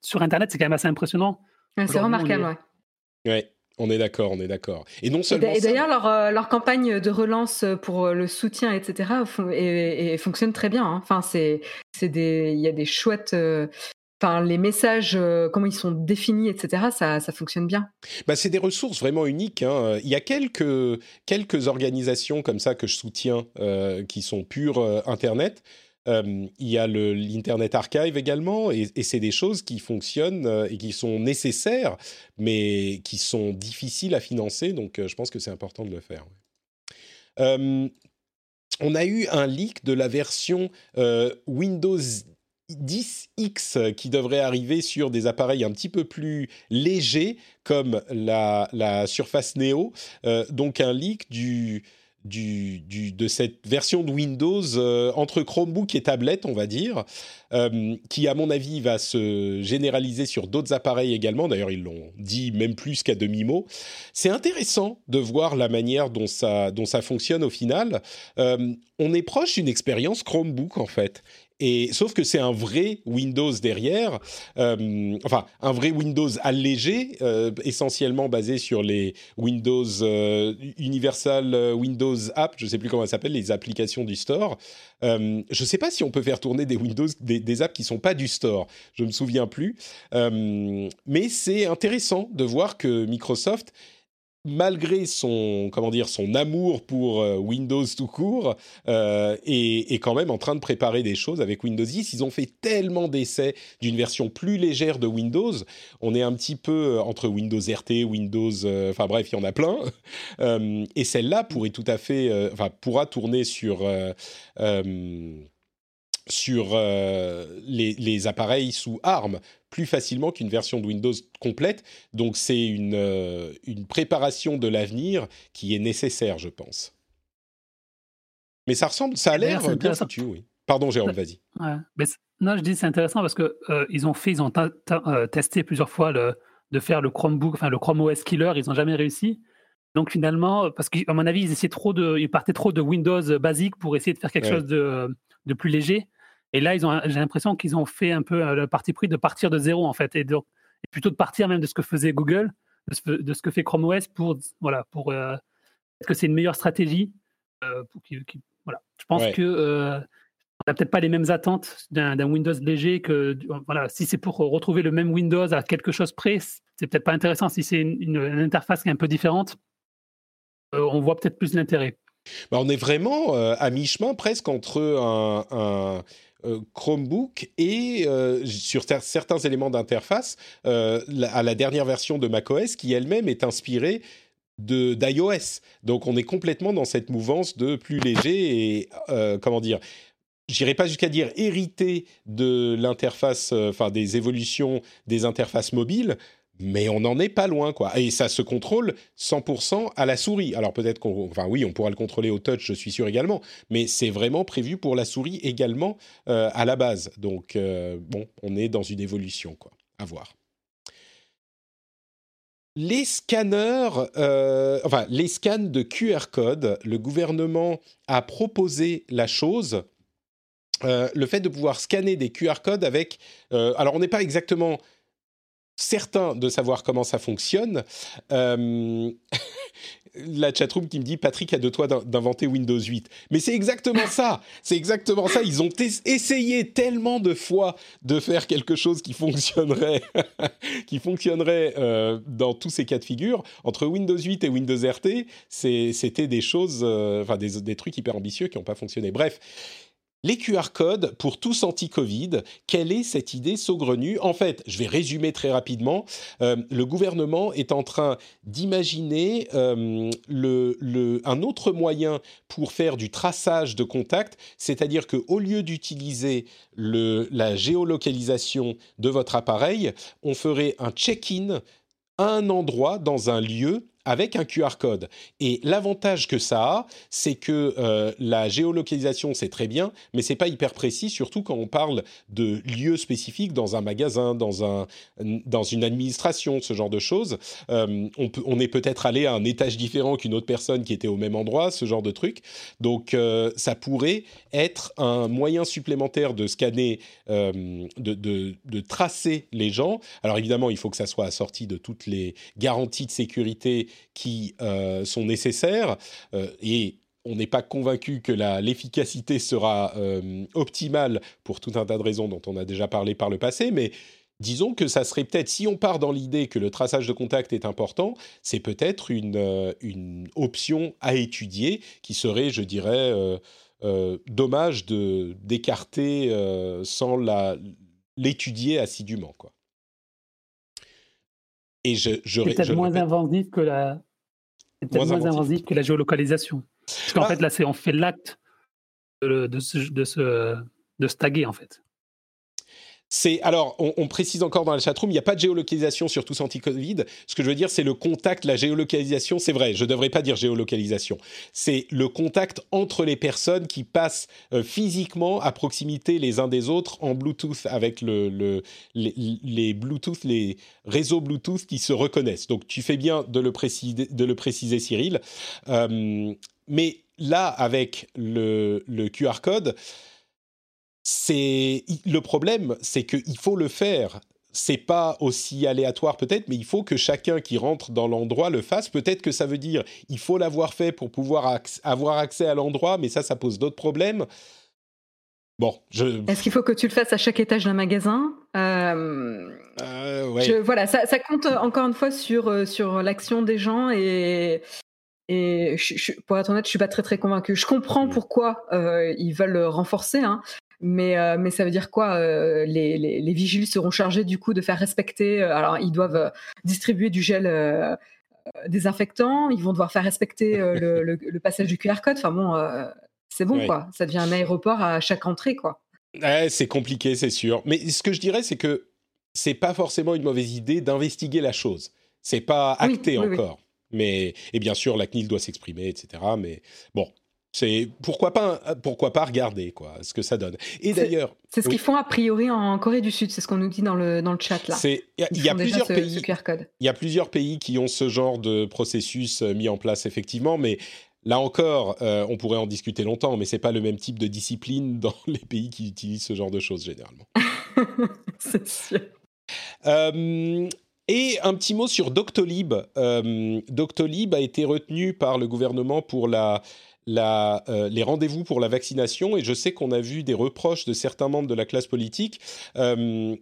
[SPEAKER 3] sur Internet, c'est quand même assez impressionnant.
[SPEAKER 2] C'est remarquable, ouais.
[SPEAKER 1] Ouais, on est d'accord, on est d'accord. Et non seulement.
[SPEAKER 2] Et d'ailleurs, leur, euh, leur, campagne de relance pour euh, le soutien, etc., et, fonctionne très bien. Hein. Enfin, c'est, c'est des, il y a des chouettes. Euh, enfin, les messages, comment ils sont définis, etc., ça, ça fonctionne bien.
[SPEAKER 1] Bah, c'est des ressources vraiment uniques. Hein. Il y a quelques, quelques organisations comme ça que je soutiens qui sont pures Internet. Euh, il y a l'Internet Archive également, et, c'est des choses qui fonctionnent euh, et qui sont nécessaires, mais qui sont difficiles à financer, donc euh, je pense que c'est important de le faire. on a eu un leak de la version Windows 10X qui devrait arriver sur des appareils un petit peu plus légers comme la, la Surface Neo. donc un leak du, de cette version de Windows euh, entre Chromebook et tablette, on va dire, euh, qui à mon avis va se généraliser sur d'autres appareils également. D'ailleurs, ils l'ont dit même plus qu'à demi-mot. C'est intéressant de voir la manière dont ça, dont ça fonctionne au final. Euh, on est proche d'une expérience Chromebook en fait. Et sauf que c'est un vrai Windows derrière, euh, enfin un vrai Windows allégé, euh, essentiellement basé sur les Windows euh, Universal Windows App, je ne sais plus comment ça s'appelle, les applications du store. je ne sais pas si on peut faire tourner des Windows, des, apps qui sont pas du store. Je me souviens plus, mais c'est intéressant de voir que Microsoft malgré son comment dire son amour pour euh, Windows tout court euh, est, quand même en train de préparer des choses avec Windows 10. Ils ont fait tellement d'essais d'une version plus légère de Windows. On est un petit peu euh, entre Windows RT, Windows, euh, enfin bref, il y en a plein. et celle-là pourrait tout à fait, enfin pourra tourner sur sur les, les, appareils sous ARM plus facilement qu'une version de Windows complète. Donc c'est une, euh, une préparation de l'avenir qui est nécessaire, je pense. Mais ça ressemble, ça a l'air bien foutu, oui. Pardon, Jérôme, vas-y.
[SPEAKER 3] non, je dis c'est intéressant parce que euh, ils ont fait, ils ont euh, testé plusieurs fois le, de faire le Chromebook, enfin le Chrome OS Killer, ils n'ont jamais réussi. Donc finalement, parce qu'à mon avis, ils essayaient trop de, ils partaient trop de Windows basique pour essayer de faire quelque chose de, de, plus léger. Et là, ils ont, j'ai l'impression qu'ils ont fait un peu euh, le parti pris de partir de zéro en fait, et, plutôt de partir même de ce que faisait Google, de ce, que fait Chrome OS pour voilà pour euh, est-ce que c'est une meilleure stratégie euh, voilà. Je pense que euh, on n'a peut-être pas les mêmes attentes d'un, Windows léger que voilà si c'est pour retrouver le même Windows à quelque chose près, c'est peut-être pas intéressant. Si c'est une, interface qui est un peu différente, on voit peut-être plus l'intérêt.
[SPEAKER 1] Bah, on est vraiment à mi-chemin presque entre un, euh, Chromebook et euh, sur certains éléments d'interface euh, à la dernière version de macOS qui elle-même est inspirée d'iOS. Donc on est complètement dans cette mouvance de plus léger et comment dire j'irai pas jusqu'à dire hérité de l'interface, enfin des évolutions des interfaces mobiles, mais on n'en est pas loin, quoi. Et ça se contrôle 100% à la souris. Alors peut-être qu'on, enfin oui, on pourra le contrôler au touch, je suis sûr également, mais c'est vraiment prévu pour la souris également euh, à la base. Donc euh, bon, on est dans une évolution, quoi. À voir. Les scanners, euh, enfin les scans de QR code, le gouvernement a proposé la chose. le fait de pouvoir scanner des QR codes avec, alors on n'est pas exactement certain de savoir comment ça fonctionne. Euh, la chatroom qui me dit Patrick a de toi d'inventer Windows 8. Mais c'est exactement ça. C'est exactement ça. Ils ont essayé tellement de fois de faire quelque chose qui fonctionnerait, qui fonctionnerait euh, dans tous ces cas de figure. Entre Windows 8 et Windows RT, c'était des choses, euh, enfin des, des trucs hyper ambitieux qui n'ont pas fonctionné. Bref, les QR codes pour tous anti-Covid, quelle est cette idée saugrenue? En fait, je vais résumer très rapidement. Euh, le gouvernement est en train d'imaginer euh, un autre moyen pour faire du traçage de contacts, c'est-à-dire qu'au lieu d'utiliser la géolocalisation de votre appareil, on ferait un check-in à un endroit, dans un lieu, avec un QR code. Et l'avantage que ça a, c'est que euh, la géolocalisation, c'est très bien, mais c'est pas hyper précis, surtout quand on parle de lieux spécifiques dans un magasin, dans, un, dans une administration, ce genre de choses. Euh, on, est peut-être allé à un étage différent qu'une autre personne qui était au même endroit, ce genre de truc. Donc, euh, ça pourrait être un moyen supplémentaire de scanner, de tracer les gens. Alors, évidemment, il faut que ça soit assorti de toutes les garanties de sécurité qui euh, sont nécessaires euh, et on n'est pas convaincu que l'efficacité sera euh, optimale pour tout un tas de raisons dont on a déjà parlé par le passé, mais disons que ça serait peut-être, si on part dans l'idée que le traçage de contact est important, c'est peut-être une, option à étudier qui serait, je dirais, dommage d'écarter sans l'étudier assidûment. Quoi.
[SPEAKER 3] Et je, je c'est peut-être moins inventif que la, peut-être moins, inventif que la géolocalisation. Parce qu'en ah. fait, là, c'est on fait l'acte de, de, de, se, de se taguer, en fait.
[SPEAKER 1] C'est alors, on, précise encore dans la chatroom, il n'y a pas de géolocalisation sur tous anti-Covid. Ce que je veux dire, c'est le contact, la géolocalisation. C'est vrai, je ne devrais pas dire géolocalisation. C'est le contact entre les personnes qui passent euh, physiquement à proximité les uns des autres en Bluetooth avec le, les, Bluetooth, les réseaux Bluetooth qui se reconnaissent. Donc, tu fais bien de le préciser, de le préciser Cyril. Euh, mais là, avec le, le QR code c'est le problème, c'est qu'il faut le faire. C'est pas aussi aléatoire peut-être, mais il faut que chacun qui rentre dans l'endroit le fasse. Peut-être que ça veut dire il faut l'avoir fait pour pouvoir avoir accès à l'endroit, mais ça, ça pose d'autres problèmes. Bon, je...
[SPEAKER 2] Est-ce qu'il faut que tu le fasses à chaque étage d'un magasin? Euh, euh, Voilà, ça, compte encore une fois sur, euh, sur l'action des gens et, et pour être honnête, je suis pas très très convaincu. Je comprends mm. pourquoi ils veulent renforcer, hein, mais, euh, mais ça veut dire quoi euh, les, les, vigiles seront chargés du coup de faire respecter. Euh, alors, ils doivent distribuer du gel désinfectant, ils vont devoir faire respecter le, le, passage du QR code. Enfin bon, c'est bon quoi. Ça devient un aéroport à chaque entrée quoi.
[SPEAKER 1] c'est compliqué, c'est sûr. Mais ce que je dirais, c'est que c'est pas forcément une mauvaise idée d'investiguer la chose. C'est pas acté encore. Mais et bien sûr, la CNIL doit s'exprimer, etc. Mais bon, c'est pourquoi pas pourquoi pas regarder quoi ce que ça donne. Et d'ailleurs,
[SPEAKER 2] c'est ce qu'ils font a priori en Corée du Sud, c'est ce qu'on nous dit dans le dans le chat là.
[SPEAKER 1] il y, a plusieurs pays Il y a plusieurs pays qui ont ce genre de processus euh, mis en place effectivement, mais Là encore, euh, on pourrait en discuter longtemps, mais c'est pas le même type de discipline dans les pays qui utilisent ce genre de choses généralement.
[SPEAKER 2] c'est sûr.
[SPEAKER 1] Euh, et un petit mot sur Doctolib. Doctolib a été retenu par le gouvernement pour la euh, les rendez-vous pour la vaccination et je sais qu'on a vu des reproches de certains membres de la classe politique. Euh,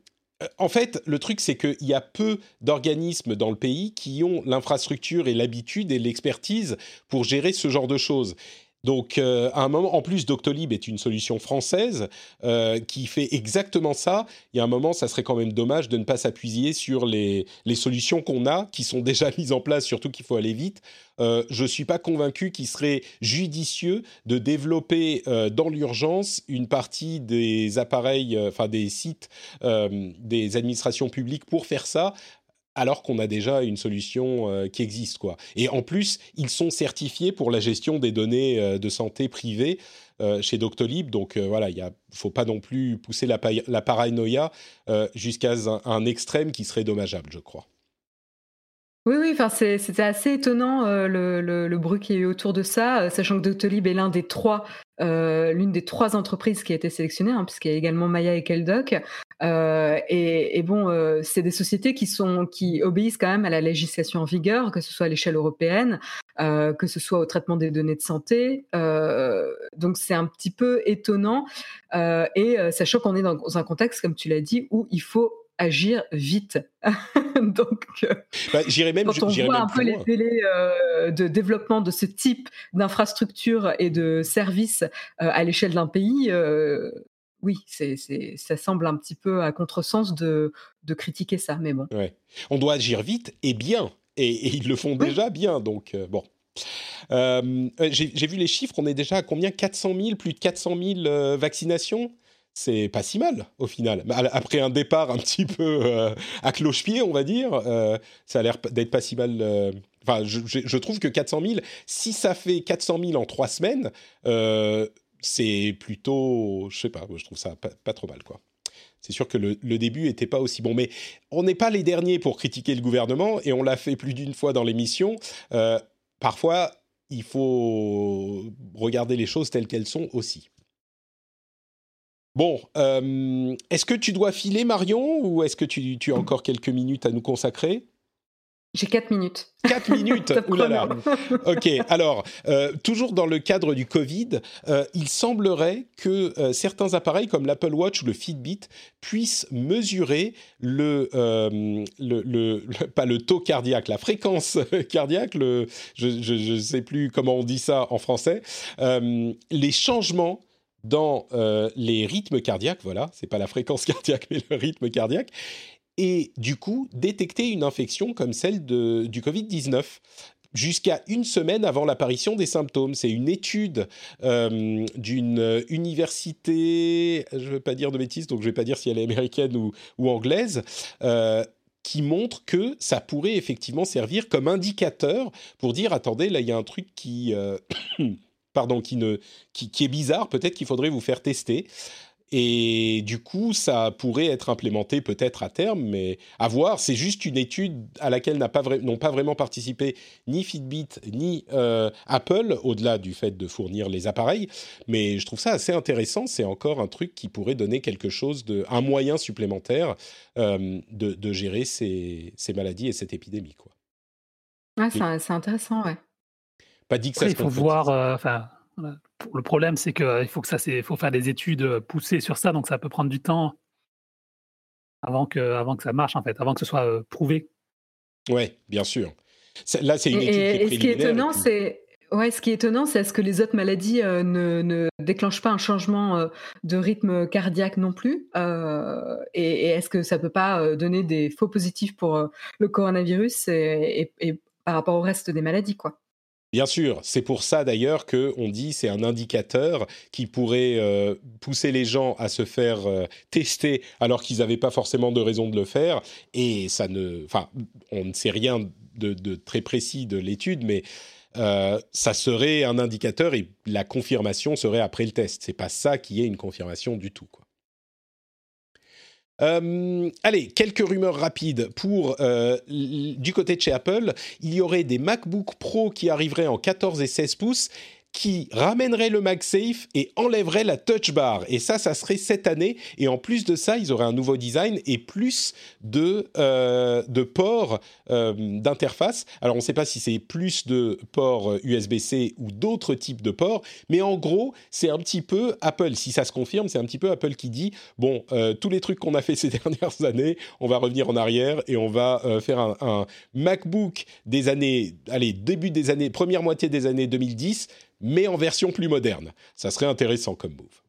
[SPEAKER 1] en fait, le truc, c'est qu'il y a peu d'organismes dans le pays qui ont l'infrastructure et l'habitude et l'expertise pour gérer ce genre de choses. Donc, euh, à un moment, en plus, Doctolib est une solution française euh, qui fait exactement ça. Il y a un moment, ça serait quand même dommage de ne pas s'appuyer sur les, solutions qu'on a, qui sont déjà mises en place, surtout qu'il faut aller vite. Euh, je ne suis pas convaincu qu'il serait judicieux de développer dans l'urgence une partie des appareils, enfin des sites des administrations publiques pour faire ça, alors qu'on a déjà une solution euh, qui existe quoi. Et en plus, ils sont certifiés pour la gestion des données euh, de santé privées euh, chez Doctolib, donc voilà, il ne faut pas non plus pousser la, paranoïa jusqu'à un, extrême qui serait dommageable, je crois.
[SPEAKER 2] Oui, oui, enfin, c'était assez étonnant le, bruit qui est autour de ça, sachant que Doctolib est l'une des trois entreprises qui a été sélectionnée, hein, puisqu'il y a également Maya et Keldoc. Et, et, bon, c'est des sociétés qui sont qui obéissent quand même à la législation en vigueur, que ce soit à l'échelle européenne, que ce soit au traitement des données de santé. donc c'est un petit peu étonnant et sachant qu'on est dans un contexte, comme tu l'as dit, où il faut agir vite. Donc,
[SPEAKER 1] euh, bah, j'irai même.
[SPEAKER 2] Quand on voit un peu les délais euh, de développement de ce type d'infrastructure et de services euh, à l'échelle d'un pays, oui, c'est, ça semble un petit peu à contresens de, de critiquer ça, mais bon.
[SPEAKER 1] Ouais. On doit agir vite et bien, et, ils le font déjà bien, donc bon. j'ai, vu les chiffres, on est déjà à combien? 400 000, plus de 400 000 vaccinations? C'est pas si mal au final. Bah, après un départ un petit peu euh, à cloche-pied, on va dire, euh, ça a l'air d'être pas si mal. Euh, enfin, je, trouve que 400 000, si ça fait 400 000 en trois semaines, c'est plutôt, je sais pas, je trouve ça pas, trop mal, quoi. C'est sûr que le, début était pas aussi bon, mais on n'est pas les derniers pour critiquer le gouvernement et on l'a fait plus d'une fois dans l'émission. parfois, il faut regarder les choses telles qu'elles sont aussi. Bon, euh, est-ce que tu dois filer Marion ou est-ce que tu, as encore quelques minutes à nous consacrer?
[SPEAKER 2] J'ai 4 minutes.
[SPEAKER 1] 4 minutes. Oulala Ok, alors, euh, toujours dans le cadre du Covid, euh, il semblerait que certains appareils comme l'Apple Watch ou le Fitbit puissent mesurer le, le, pas le taux cardiaque, la fréquence cardiaque, le, je ne sais plus comment on dit ça en français, les changements dans euh, les rythmes cardiaques, voilà, c'est pas la fréquence cardiaque, mais le rythme cardiaque, et du coup détecter une infection comme celle de, du Covid-19 jusqu'à une semaine avant l'apparition des symptômes. C'est une étude euh, d'une université, je ne veux pas dire de bêtises, donc je ne vais pas dire si elle est américaine ou, anglaise, euh, qui montre que ça pourrait effectivement servir comme indicateur pour dire, attendez, là, il y a un truc qui pardon, qui, ne, qui, est bizarre, peut-être qu'il faudrait vous faire tester. Et du coup, ça pourrait être implémenté peut-être à terme, mais à voir. C'est juste une étude à laquelle n'ont pas, pas, vraiment participé ni Fitbit ni euh, Apple, au-delà du fait de fournir les appareils. Mais je trouve ça assez intéressant. C'est encore un truc qui pourrait donner quelque chose de, un moyen supplémentaire euh, de, gérer ces, ces, maladies et cette épidémie, quoi.
[SPEAKER 2] c'est intéressant, ouais.
[SPEAKER 1] Pas dit que ça
[SPEAKER 3] il faut voir. Euh, enfin, le problème, c'est qu'il euh, faut que ça, c'est, faut faire des études euh, poussées sur ça, donc ça peut prendre du temps avant que, avant que ça marche en fait, avant que ce soit prouvé.
[SPEAKER 1] Ouais, bien sûr. Là, c'est une étude
[SPEAKER 2] et,
[SPEAKER 1] qui est
[SPEAKER 2] Ce qui est étonnant, c'est Ouais, ce qui est étonnant, c'est est-ce que les autres maladies ne, ne, déclenchent pas un changement de rythme cardiaque non plus Et, est-ce que ça peut pas donner des faux positifs pour le coronavirus et, et, par rapport au reste des maladies, quoi?
[SPEAKER 1] Bien sûr, c'est pour ça d'ailleurs que on dit c'est un indicateur qui pourrait euh, pousser les gens à se faire euh, tester alors qu'ils n'avaient pas forcément de raison de le faire. Et ça ne, enfin, on ne sait rien de, très précis de l'étude, mais euh, ça serait un indicateur et la confirmation serait après le test. C'est pas ça qui est une confirmation du tout. Quoi. Euh, allez, quelques rumeurs rapides pour euh, du côté de chez Apple. Il y aurait des MacBook Pro qui arriveraient en 14 et 16 pouces qui ramènerait le MagSafe et enlèverait la touch bar. Et ça, ça serait cette année. Et en plus de ça, ils auraient un nouveau design et plus de, euh, de ports euh, d'interface. Alors, on ne sait pas si c'est plus de ports USB-C ou d'autres types de ports, mais en gros, c'est un petit peu Apple. Si ça se confirme, c'est un petit peu Apple qui dit bon, euh, tous les trucs qu'on a fait ces dernières années, on va revenir en arrière et on va faire un MacBook des années, allez, début des années, première moitié des années 2010 mais en version plus moderne. Ça serait intéressant comme move.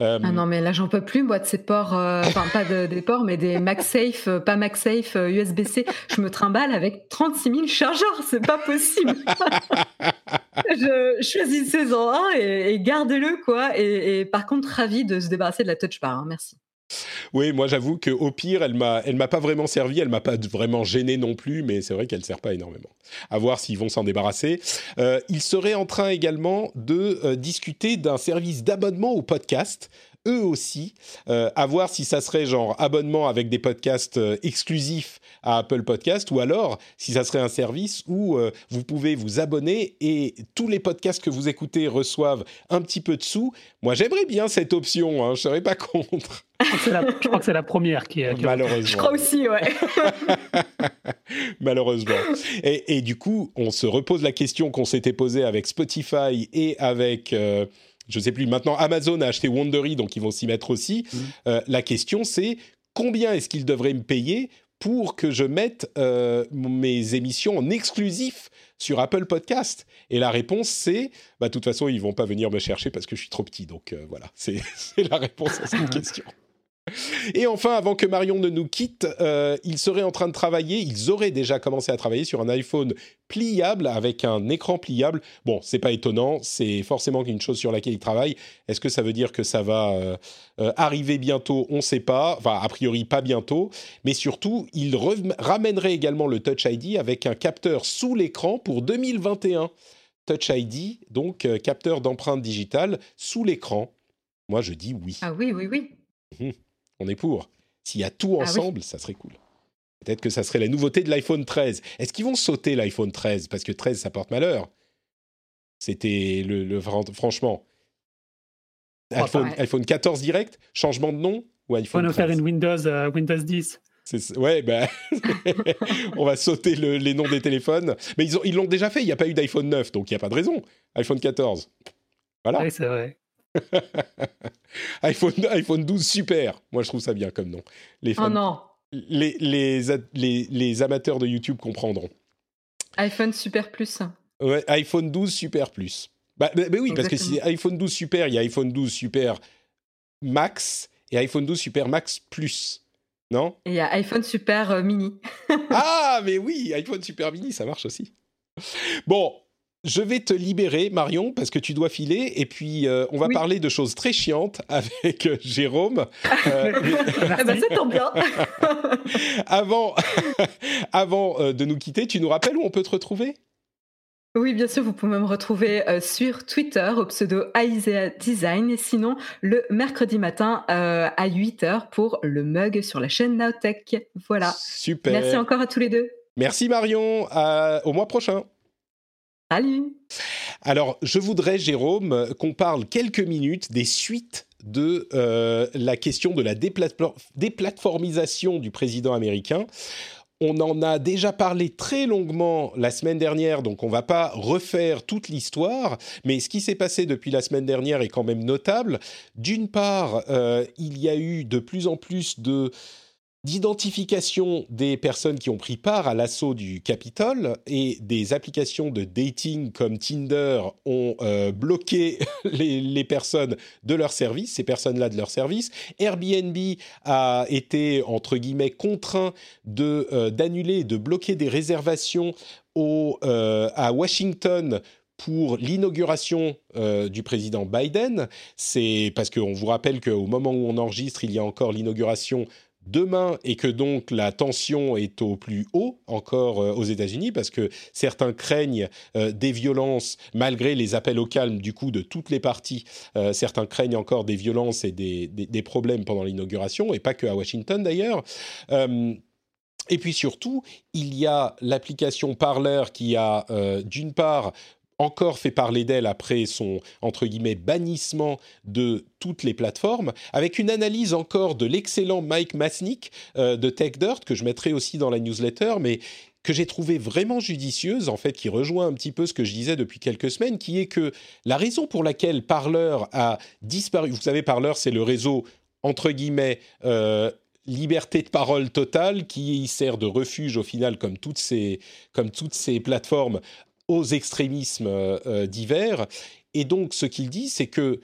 [SPEAKER 2] Euh, ah non, mais là, j'en peux plus, moi, de ces ports, euh, enfin, pas des ports, mais des MagSafe, euh, pas MagSafe, USB-C. Je me trimballe avec 36 000 chargeurs, c'est pas possible. je choisissez-en un et, et gardez-le, quoi. Et, par contre, ravi de se débarrasser de la touch bar. Hein, merci.
[SPEAKER 1] Oui, moi j'avoue que au pire, elle m'a, m'a pas vraiment servi, elle m'a pas vraiment gêné non plus, mais c'est vrai qu'elle sert pas énormément. À voir s'ils vont s'en débarrasser. Euh, ils seraient en train également de euh, discuter d'un service d'abonnement au podcast eux aussi, euh, à voir si ça serait genre abonnement avec des podcasts euh, exclusifs à Apple Podcast ou alors si ça serait un service où euh, vous pouvez vous abonner et tous les podcasts que vous écoutez reçoivent un petit peu de sous. Moi, j'aimerais bien cette option, hein, je serais pas contre.
[SPEAKER 3] Je crois que c'est la, première qui est.
[SPEAKER 1] Malheureusement. Je
[SPEAKER 2] crois aussi, ouais.
[SPEAKER 1] Malheureusement. Et, et, du coup, on se repose la question qu'on s'était posée avec Spotify et avec je sais plus, maintenant Amazon a acheté Wondery, donc ils vont s'y mettre aussi. Mmh. Euh, la question c'est combien est-ce qu'ils devraient me payer pour que je mette euh, mes émissions en exclusif sur Apple Podcast? Et la réponse c'est, bah de toute façon ils vont pas venir me chercher parce que je suis trop petit, donc euh, voilà, c'est la réponse à cette question. Et enfin, avant que Marion ne nous quitte, euh, ils seraient en train de travailler, ils auraient déjà commencé à travailler sur un iPhone pliable avec un écran pliable. Bon, c'est pas étonnant, c'est forcément une chose sur laquelle ils travaillent. Est-ce que ça veut dire que ça va euh, euh, arriver bientôt? On ne sait pas. Enfin, a priori pas bientôt. Mais surtout, ils ramèneraient également le Touch ID avec un capteur sous l'écran pour 2021. Touch ID, donc capteur d'empreinte digitale sous l'écran. Moi, je dis oui.
[SPEAKER 2] Ah oui, oui, oui.
[SPEAKER 1] On est pour. S'il y a tout ah ensemble, ça serait cool. Peut-être que ça serait la nouveauté de l'iPhone 13. Est-ce qu'ils vont sauter l'iPhone 13 Parce que 13, ça porte malheur. C'était le, franchement. iPhone, iPhone 14 direct Changement de nom
[SPEAKER 3] ou iPhone On va faire une Windows, euh, Windows 10.
[SPEAKER 1] Ouais, ben, on va sauter les noms des téléphones. Mais ils l'ont déjà fait, il n'y a pas eu d'iPhone 9, donc il n'y a pas de raison. iPhone 14. Voilà.
[SPEAKER 3] Oui, c'est vrai.
[SPEAKER 1] iPhone, iPhone 12 super. Moi, je trouve ça bien comme nom.
[SPEAKER 2] Les oh non.
[SPEAKER 1] Les, les, les, amateurs de YouTube comprendront.
[SPEAKER 2] iPhone Super Plus.
[SPEAKER 1] Ouais, iPhone 12 Super Plus. Bah, bah, bah oui, parce que si iPhone 12 Super, il y a iPhone 12 Super Max et iPhone 12 Super Max Plus. Non?
[SPEAKER 2] Et il y a iPhone Super euh, Mini.
[SPEAKER 1] ah, mais oui, iPhone Super Mini, ça marche aussi. Bon, je vais te libérer, Marion, parce que tu dois filer. Et puis, euh, on va parler de choses très chiantes avec euh, Jérôme.
[SPEAKER 2] Euh, ah bah, ça tombe bien.
[SPEAKER 1] avant avant de nous quitter, tu nous rappelles où on peut te retrouver?
[SPEAKER 2] Oui, bien sûr, vous pouvez me retrouver sur Twitter au pseudo Aisea Design et sinon le mercredi matin à 8h pour le mug sur la chaîne Nowtech. Voilà.
[SPEAKER 1] Super.
[SPEAKER 2] Merci encore à tous les deux.
[SPEAKER 1] Merci Marion. au mois prochain. Alors, je voudrais, Jérôme, qu'on parle quelques minutes des suites de euh, la question de la déplatformisation du président américain. On en a déjà parlé très longuement la semaine dernière, donc on ne va pas refaire toute l'histoire, mais ce qui s'est passé depuis la semaine dernière est quand même notable. D'une part, euh, il y a eu de plus en plus de d'identification des personnes qui ont pris part à l'assaut du Capitole et des applications de dating comme Tinder ont euh, bloqué les, personnes de leur service, ces personnes-là de leur service. Airbnb a été, entre guillemets, contraint de, euh, d'annuler, de bloquer des réservations euh, à Washington pour l'inauguration du président Biden. C'est parce qu'on vous rappelle qu'au moment où on enregistre, il y a encore l'inauguration demain et que donc la tension est au plus haut encore euh, aux États-Unis parce que certains craignent euh, des violences malgré les appels au calme du coup de toutes les parties. Euh, certains craignent encore des violences et des, des, problèmes pendant l'inauguration et pas que à Washington d'ailleurs. et puis surtout, il y a l'application Parler qui a d'une part encore fait parler d'elle après son entre guillemets bannissement de toutes les plateformes, avec une analyse encore de l'excellent Mike Masnick euh, de TechDirt que je mettrai aussi dans la newsletter, mais que j'ai trouvé vraiment judicieuse, en fait, qui rejoint un petit peu ce que je disais depuis quelques semaines, qui est que la raison pour laquelle Parler a disparu, vous savez, Parler, c'est le réseau, entre guillemets, euh, liberté de parole totale qui sert de refuge au final comme toutes ces, comme toutes ces plateformes aux extrémismes euh, euh, divers. Et donc, ce qu'il dit, c'est que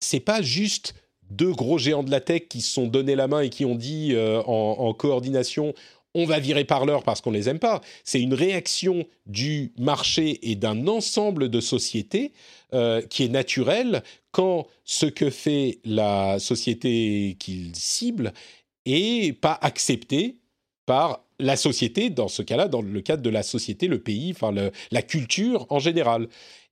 [SPEAKER 1] c'est pas juste deux gros géants de la tech qui se sont donné la main et qui ont dit euh, en, coordination on va virer par l'heure parce qu'on les aime pas. C'est une réaction du marché et d'un ensemble de sociétés qui est naturelle quand ce que fait la société qu'il cible est pas accepté par la société, dans ce cas-là, dans le cadre de la société, le pays, enfin la culture en général.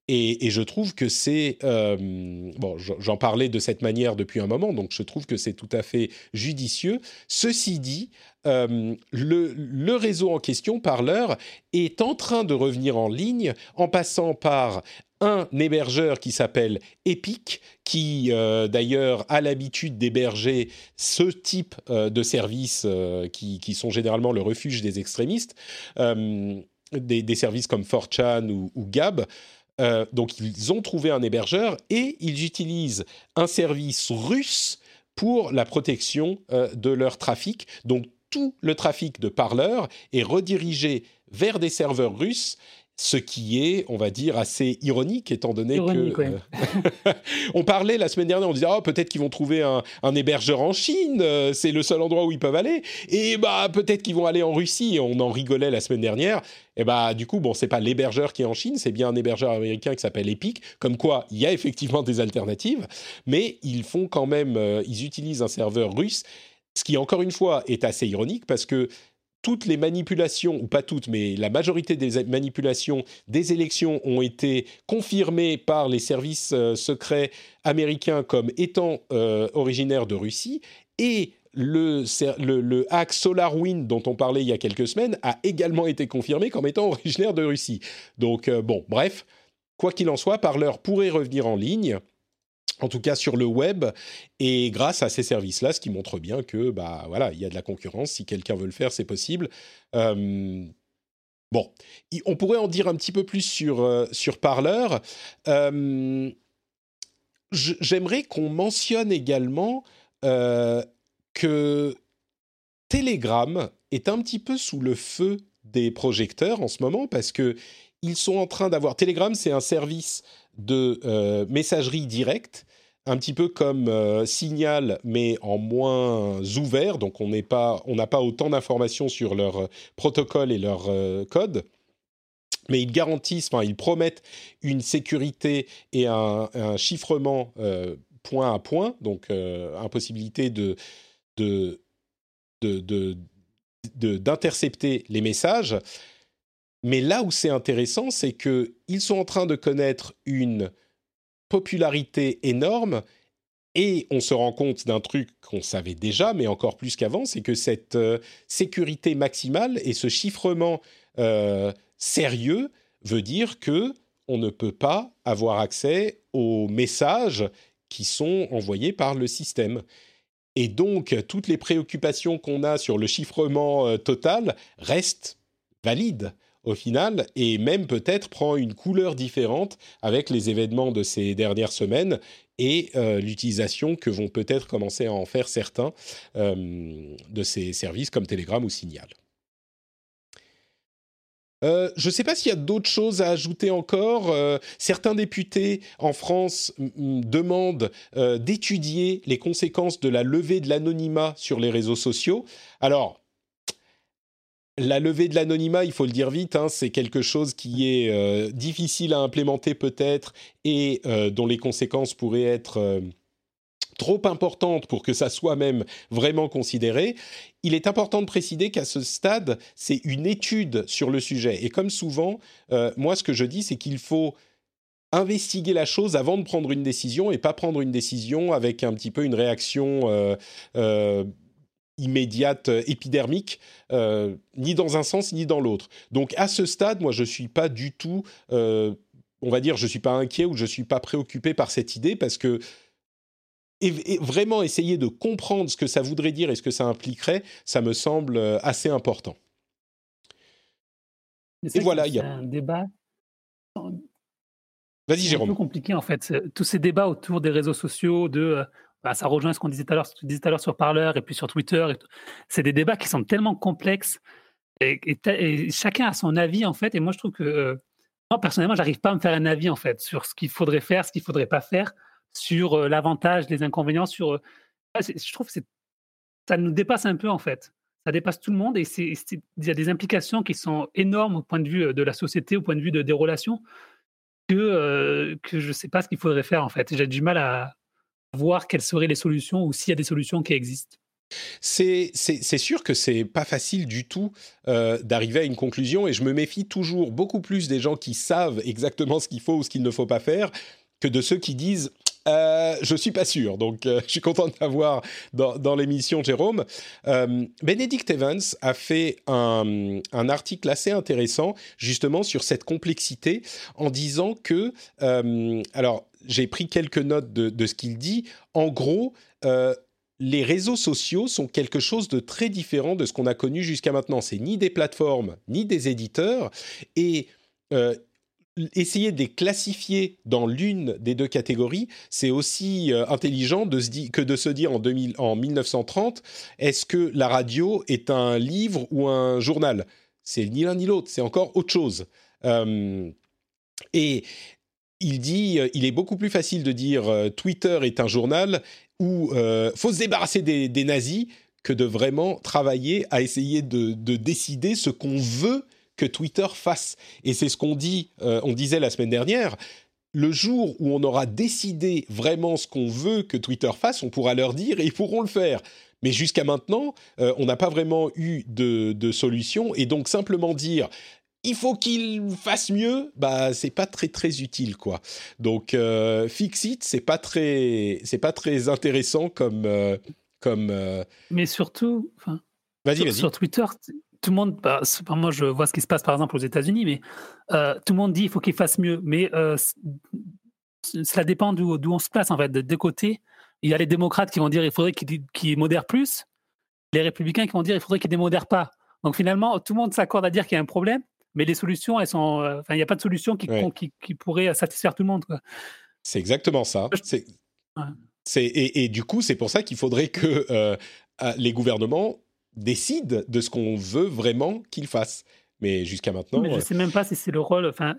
[SPEAKER 1] Et, je trouve que c'est bon, j'en parlais de cette manière depuis un moment, donc je trouve que c'est tout à fait judicieux. Ceci dit, le, le, réseau en question, par l'heure, est en train de revenir en ligne en passant par un hébergeur qui s'appelle Epic, qui euh, d'ailleurs a l'habitude d'héberger ce type euh, de services euh, qui, sont généralement le refuge des extrémistes, des, services comme 4chan ou, ou Gab. Donc ils ont trouvé un hébergeur et ils utilisent un service russe pour la protection de leur trafic. Donc tout le trafic de parleurs est redirigé vers des serveurs russes ce qui est, on va dire, assez ironique, étant donné que... Euh, on parlait la semaine dernière, on disait, oh, peut-être qu'ils vont trouver un, hébergeur en Chine, euh, c'est le seul endroit où ils peuvent aller, et bah peut-être qu'ils vont aller en Russie, on en rigolait la semaine dernière, et bah du coup, bon, c'est pas l'hébergeur qui est en Chine, c'est bien un hébergeur américain qui s'appelle Epic, comme quoi il y a effectivement des alternatives, mais ils font quand même, euh, ils utilisent un serveur russe, ce qui encore une fois est assez ironique parce que toutes les manipulations, ou pas toutes, mais la majorité des manipulations des élections ont été confirmées par les services euh, secrets américains comme étant euh, originaires de Russie, et le, hack SolarWind dont on parlait il y a quelques semaines a également été confirmé comme étant originaire de Russie. Donc euh, bon, bref, quoi qu'il en soit, Parleur pourrait revenir en ligne en tout cas sur le web, et grâce à ces services-là, ce qui montre bien que bah voilà, il y a de la concurrence. Si quelqu'un veut le faire, c'est possible. Euh, bon, on pourrait en dire un petit peu plus sur euh, sur Parleur. Euh, j'aimerais qu'on mentionne également que Telegram est un petit peu sous le feu des projecteurs en ce moment parce que ils sont en train d'avoir Telegram, c'est un service de euh, messagerie directe, un petit peu comme euh, Signal, mais en moins ouvert. Donc on n'a pas, autant d'informations sur leur euh, protocole et leur code. Mais ils garantissent, enfin ils promettent une sécurité et un, chiffrement point à point, donc impossibilité de, d'intercepter les messages. Mais là où c'est intéressant, c'est qu'ils sont en train de connaître une popularité énorme et on se rend compte d'un truc qu'on savait déjà, mais encore plus qu'avant, c'est que cette euh, sécurité maximale et ce chiffrement euh, sérieux veut dire que on ne peut pas avoir accès aux messages qui sont envoyés par le système. Et donc, toutes les préoccupations qu'on a sur le chiffrement euh, total restent valides au final, et même peut-être prend une couleur différente avec les événements de ces dernières semaines et euh, l'utilisation que vont peut-être commencer à en faire certains euh, de ces services comme Telegram ou Signal. Euh, je ne sais pas s'il y a d'autres choses à ajouter encore. certains députés en France demandent d'étudier les conséquences de la levée de l'anonymat sur les réseaux sociaux. Alors, la levée de l'anonymat, il faut le dire vite, hein, c'est quelque chose qui est euh, difficile à implémenter peut-être et euh, dont les conséquences pourraient être euh, trop importantes pour que ça soit même vraiment considéré. Il est important de préciser qu'à ce stade, c'est une étude sur le sujet. Et comme souvent, moi, ce que je dis, c'est qu'il faut investiguer la chose avant de prendre une décision et pas prendre une décision avec un petit peu une réaction immédiate, euh, épidermique, euh, ni dans un sens ni dans l'autre. Donc à ce stade, moi je ne suis pas du tout, euh, on va dire, je ne suis pas inquiet ou je ne suis pas préoccupé par cette idée parce que vraiment essayer de comprendre ce que ça voudrait dire et ce que ça impliquerait, ça me semble assez important.
[SPEAKER 3] Et voilà, il y a un débat.
[SPEAKER 1] Vas-y, Jérôme.
[SPEAKER 3] C'est un peu compliqué en fait. Tous ces débats autour des réseaux sociaux, de bah, ça rejoint ce qu'on disait tout à l'heure, sur Parleur et puis sur Twitter. C'est des débats qui sont tellement complexes et, chacun a son avis en fait. Et moi, je trouve que euh, moi personnellement, j'arrive pas à me faire un avis en fait sur ce qu'il faudrait faire, ce qu'il faudrait pas faire, sur euh, l'avantage, les inconvénients. Sur, euh, je trouve que ça nous dépasse un peu en fait. Ça dépasse tout le monde et il y a des implications qui sont énormes au point de vue de la société, au point de vue de, des relations, que, que je ne sais pas ce qu'il faudrait faire en fait. J'ai du mal à, voir quelles seraient les solutions ou s'il y a des solutions qui existent.
[SPEAKER 1] C'est sûr que c'est pas facile du tout euh, d'arriver à une conclusion et je me méfie toujours beaucoup plus des gens qui savent exactement ce qu'il faut ou ce qu'il ne faut pas faire que de ceux qui disent euh, je suis pas sûr, donc euh, je suis content de t'avoir dans, l'émission, Jérôme. Euh, Benedict Evans a fait un, article assez intéressant justement sur cette complexité en disant que, euh, alors j'ai pris quelques notes de, ce qu'il dit, en gros, les réseaux sociaux sont quelque chose de très différent de ce qu'on a connu jusqu'à maintenant. C'est ni des plateformes, ni des éditeurs. Et essayer de les classifier dans l'une des deux catégories, c'est aussi euh, intelligent que de se dire en, 2000, en 1930, est-ce que la radio est un livre ou un journal? C'est ni l'un ni l'autre, c'est encore autre chose. Euh, et il dit, euh, il est beaucoup plus facile de dire Twitter est un journal ou faut se débarrasser des, nazis que de vraiment travailler à essayer de décider ce qu'on veut que Twitter fasse. Et c'est ce qu'on dit, euh, on disait la semaine dernière. Le jour où on aura décidé vraiment ce qu'on veut que Twitter fasse, on pourra leur dire et ils pourront le faire. Mais jusqu'à maintenant, euh, on n'a pas vraiment eu de, solution. Et donc simplement dire il faut qu'il fasse mieux, bah c'est pas très très utile quoi. Donc euh, Fixit, c'est pas très c'est pas très intéressant comme comme.
[SPEAKER 3] Mais surtout, enfin, sur, sur, Twitter, tout le monde, bah, moi je vois ce qui se passe par exemple aux États-Unis, mais euh, tout le monde dit qu'il faut qu'il fasse mieux. Mais euh, cela dépend d'où on se place en fait. De deux côtés, il y a les démocrates qui vont dire qu'il faudrait qu'ils modèrent plus, les républicains qui vont dire qu'il faudrait qu'ils démodèrent pas. Donc finalement, tout le monde s'accorde à dire qu'il y a un problème, mais les solutions, elles sont, euh, il n'y a pas de solution qui, qui, pourrait satisfaire tout le monde.
[SPEAKER 1] C'est exactement ça. Et, du coup, c'est pour ça qu'il faudrait que les gouvernements décide de ce qu'on veut vraiment qu'il fasse. Mais jusqu'à maintenant.
[SPEAKER 3] Mais je ne sais même pas si c'est le rôle. Enfin,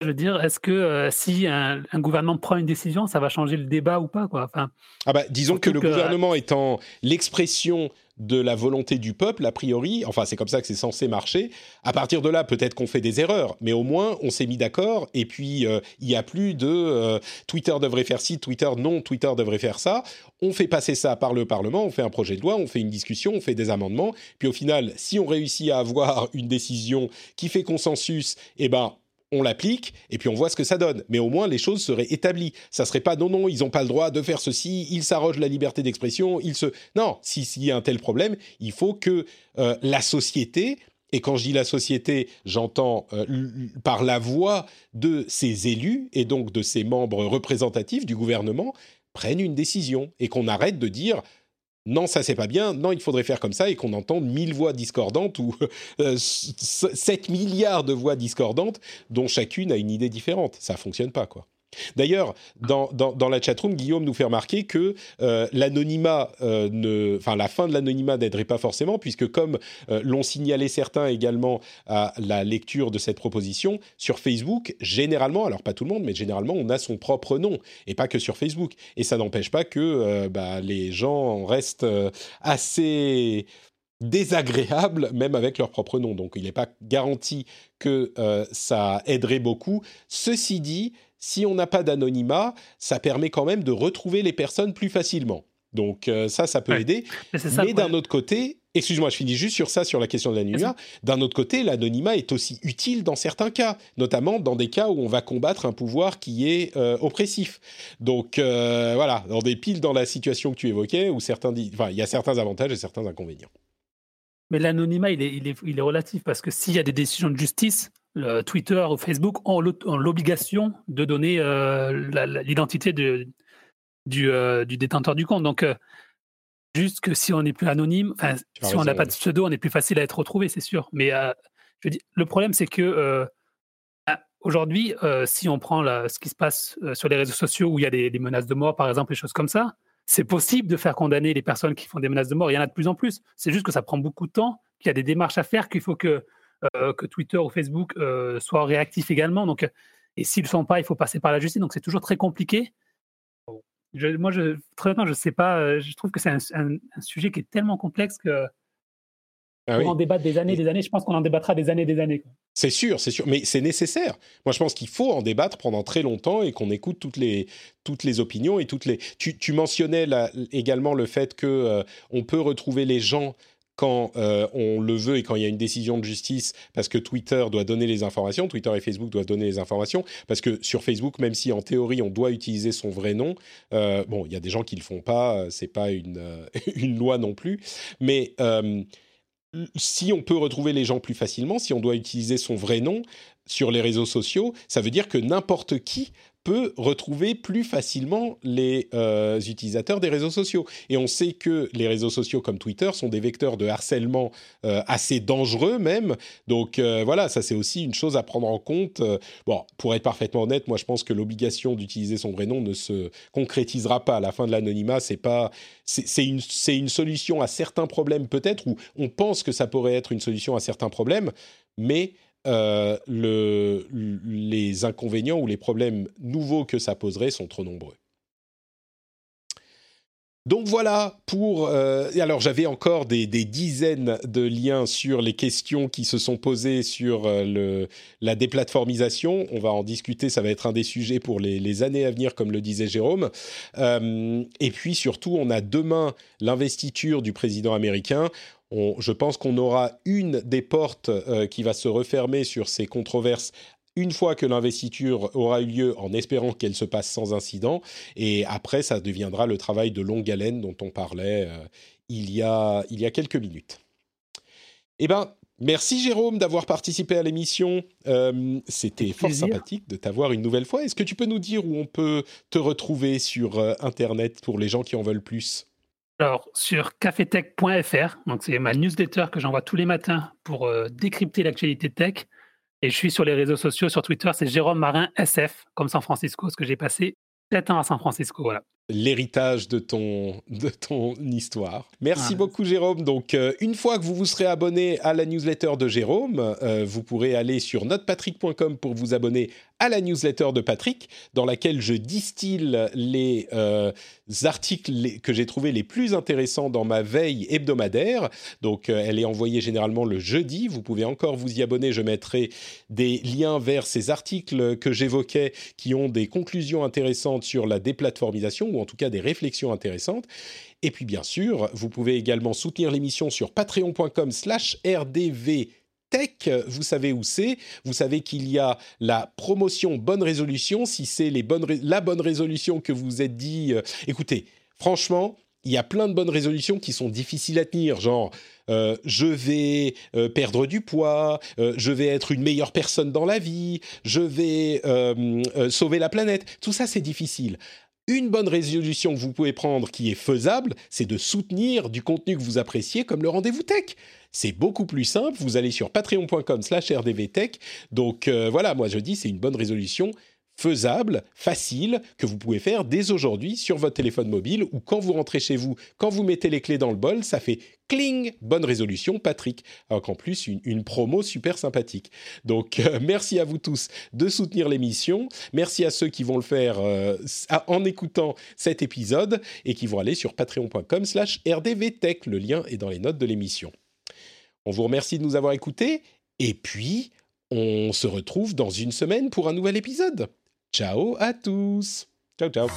[SPEAKER 3] je veux dire, est-ce que euh, si un, gouvernement prend une décision, ça va changer le débat ou pas quoi? Enfin,
[SPEAKER 1] ah bah, Disons que le gouvernement étant l'expression de la volonté du peuple, a priori, enfin c'est comme ça que c'est censé marcher, à partir de là peut-être qu'on fait des erreurs, mais au moins on s'est mis d'accord et puis euh, il n'y a plus de euh, Twitter devrait faire ci, Twitter non, Twitter devrait faire ça, on fait passer ça par le Parlement, on fait un projet de loi, on fait une discussion, on fait des amendements, puis au final si on réussit à avoir une décision qui fait consensus, eh ben on l'applique et puis on voit ce que ça donne. Mais au moins les choses seraient établies. Ça serait pas non non ils n'ont pas le droit de faire ceci, ils s'arrogent la liberté d'expression, ils se non s'il y a un tel problème, il faut que euh, la société et quand je dis la société, j'entends euh, par la voix de ses élus et donc de ses membres représentatifs du gouvernement prennent une décision et qu'on arrête de dire non, ça c'est pas bien, non, il faudrait faire comme ça, et qu'on entende mille voix discordantes ou 7 euh, milliards de voix discordantes dont chacune a une idée différente. Ça fonctionne pas, quoi. D'ailleurs, dans, dans, la chatroom, Guillaume nous fait remarquer que euh, l'anonymat, euh, la fin de l'anonymat n'aiderait pas forcément, puisque comme euh, l'ont signalé certains également à la lecture de cette proposition, sur Facebook, généralement, alors pas tout le monde, mais généralement, on a son propre nom, et pas que sur Facebook. Et ça n'empêche pas que bah, les gens restent assez désagréables, même avec leur propre nom. Donc il n'est pas garanti que ça aiderait beaucoup. Ceci dit, si on n'a pas d'anonymat, ça permet quand même de retrouver les personnes plus facilement. Donc euh, ça, ça peut aider. Mais, d'un autre côté, excuse-moi, je finis juste sur ça, sur la question de l'anonymat. D'un autre côté, l'anonymat est aussi utile dans certains cas, notamment dans des cas où on va combattre un pouvoir qui est euh, oppressif. Donc euh, voilà, dans des piles dans la situation que tu évoquais, où certains, enfin, il y a certains avantages et certains inconvénients.
[SPEAKER 3] Mais l'anonymat, il est, il, est, il est relatif parce que s'il y a des décisions de justice, Twitter ou Facebook ont l'obligation de donner euh, l'identité du, euh, du, détenteur du compte. Donc, euh, juste que si on n'est plus anonyme, si on n'a pas de pseudo, on est plus facile à être retrouvé, c'est sûr. Mais je dis, le problème, c'est que bah, aujourd'hui, si on prend ce qui se passe sur les réseaux sociaux où il y a des, des, menaces de mort, par exemple, et choses comme ça, c'est possible de faire condamner les personnes qui font des menaces de mort. Il y en a de plus en plus. C'est juste que ça prend beaucoup de temps, qu'il y a des démarches à faire, qu'il faut que que Twitter ou Facebook euh, soient réactifs également. Donc, et s'ils ne le sont pas, il faut passer par la justice. Donc, c'est toujours très compliqué. moi, je, très honnêtement, je ne sais pas. Euh, je trouve que c'est un, sujet qui est tellement complexe que Ah on en débat des années, des années. Je pense qu'on en débattra des années, des années.
[SPEAKER 1] C'est sûr, c'est sûr, mais c'est nécessaire. Moi, je pense qu'il faut en débattre pendant très longtemps et qu'on écoute toutes les toutes les opinions et toutes les. Tu, mentionnais également le fait que euh, on peut retrouver les gens quand euh, on le veut et quand il y a une décision de justice, parce que Twitter doit donner les informations, Twitter et Facebook doivent donner les informations, parce que sur Facebook, même si en théorie on doit utiliser son vrai nom, euh, bon, il y a des gens qui le font pas, c'est pas une, une loi non plus, mais si on peut retrouver les gens plus facilement, si on doit utiliser son vrai nom sur les réseaux sociaux, ça veut dire que n'importe qui peut retrouver plus facilement les euh, utilisateurs des réseaux sociaux. Et on sait que les réseaux sociaux comme Twitter sont des vecteurs de harcèlement euh, assez dangereux même. Donc euh, voilà, ça c'est aussi une chose à prendre en compte. bon, pour être parfaitement honnête, moi je pense que l'obligation d'utiliser son vrai nom ne se concrétisera pas. À la fin de l'anonymat, c'est pas, c'est une, c'est une solution à certains problèmes peut-être, ou on pense que ça pourrait être une solution à certains problèmes, mais euh, le, les inconvénients ou les problèmes nouveaux que ça poserait sont trop nombreux. Donc voilà pour... Euh, alors j'avais encore des, dizaines de liens sur les questions qui se sont posées sur euh, la déplatformisation. On va en discuter, ça va être un des sujets pour les, années à venir, comme le disait Jérôme. et puis surtout, on a demain l'investiture du président américain je pense qu'on aura une des portes euh, qui va se refermer sur ces controverses une fois que l'investiture aura eu lieu, en espérant qu'elle se passe sans incident. Et après, ça deviendra le travail de longue haleine dont on parlait euh, il, y a, il y a quelques minutes. Eh bien, merci Jérôme d'avoir participé à l'émission. Euh, c'était fort sympathique de t'avoir une nouvelle fois. Est-ce que tu peux nous dire où on peut te retrouver sur Internet pour les gens qui en veulent plus?
[SPEAKER 3] Alors, sur cafetech.fr, donc c'est ma newsletter que j'envoie tous les matins pour euh, décrypter l'actualité tech. Et je suis sur les réseaux sociaux, sur Twitter, c'est Jérôme Marin SF, comme San Francisco, ce que j'ai passé 7 ans à San Francisco. Voilà
[SPEAKER 1] l'héritage de ton, de ton histoire. Merci beaucoup Jérôme. Donc euh, une fois que vous vous serez abonné à la newsletter de Jérôme, euh, vous pourrez aller sur notepatrick.com pour vous abonner à la newsletter de Patrick, dans laquelle je distille les euh, articles que j'ai trouvés les plus intéressants dans ma veille hebdomadaire. Donc elle est envoyée généralement le jeudi. Vous pouvez encore vous y abonner. Je mettrai des liens vers ces articles que j'évoquais qui ont des conclusions intéressantes sur la déplatformisation ou en tout cas des réflexions intéressantes. Et puis bien sûr, vous pouvez également soutenir l'émission sur patreon.com slash rdv Tech, vous savez où c'est. Vous savez qu'il y a la promotion bonne résolution. Si c'est les bonnes la bonne résolution que vous êtes dit, euh, écoutez, franchement, il y a plein de bonnes résolutions qui sont difficiles à tenir, genre euh, je vais euh, perdre du poids, je vais être une meilleure personne dans la vie, je vais sauver la planète. Tout ça, c'est difficile. Une bonne résolution que vous pouvez prendre qui est faisable, c'est de soutenir du contenu que vous appréciez comme le rendez-vous tech. C'est beaucoup plus simple, vous allez sur patreon.com slash rdvtech. Donc euh, voilà, moi je dis c'est une bonne résolution faisable, facile, que vous pouvez faire dès aujourd'hui sur votre téléphone mobile ou quand vous rentrez chez vous, quand vous mettez les clés dans le bol, ça fait cling, bonne résolution, Patrick. Alors qu'en plus, une, promo super sympathique. Donc, euh, merci à vous tous de soutenir l'émission. Merci à ceux qui vont le faire euh, en écoutant cet épisode et qui vont aller sur patreon.com slash rdvtech. Le lien est dans les notes de l'émission. On vous remercie de nous avoir écoutés et puis on se retrouve dans une semaine pour un nouvel épisode. Ciao à tous. Ciao, ciao.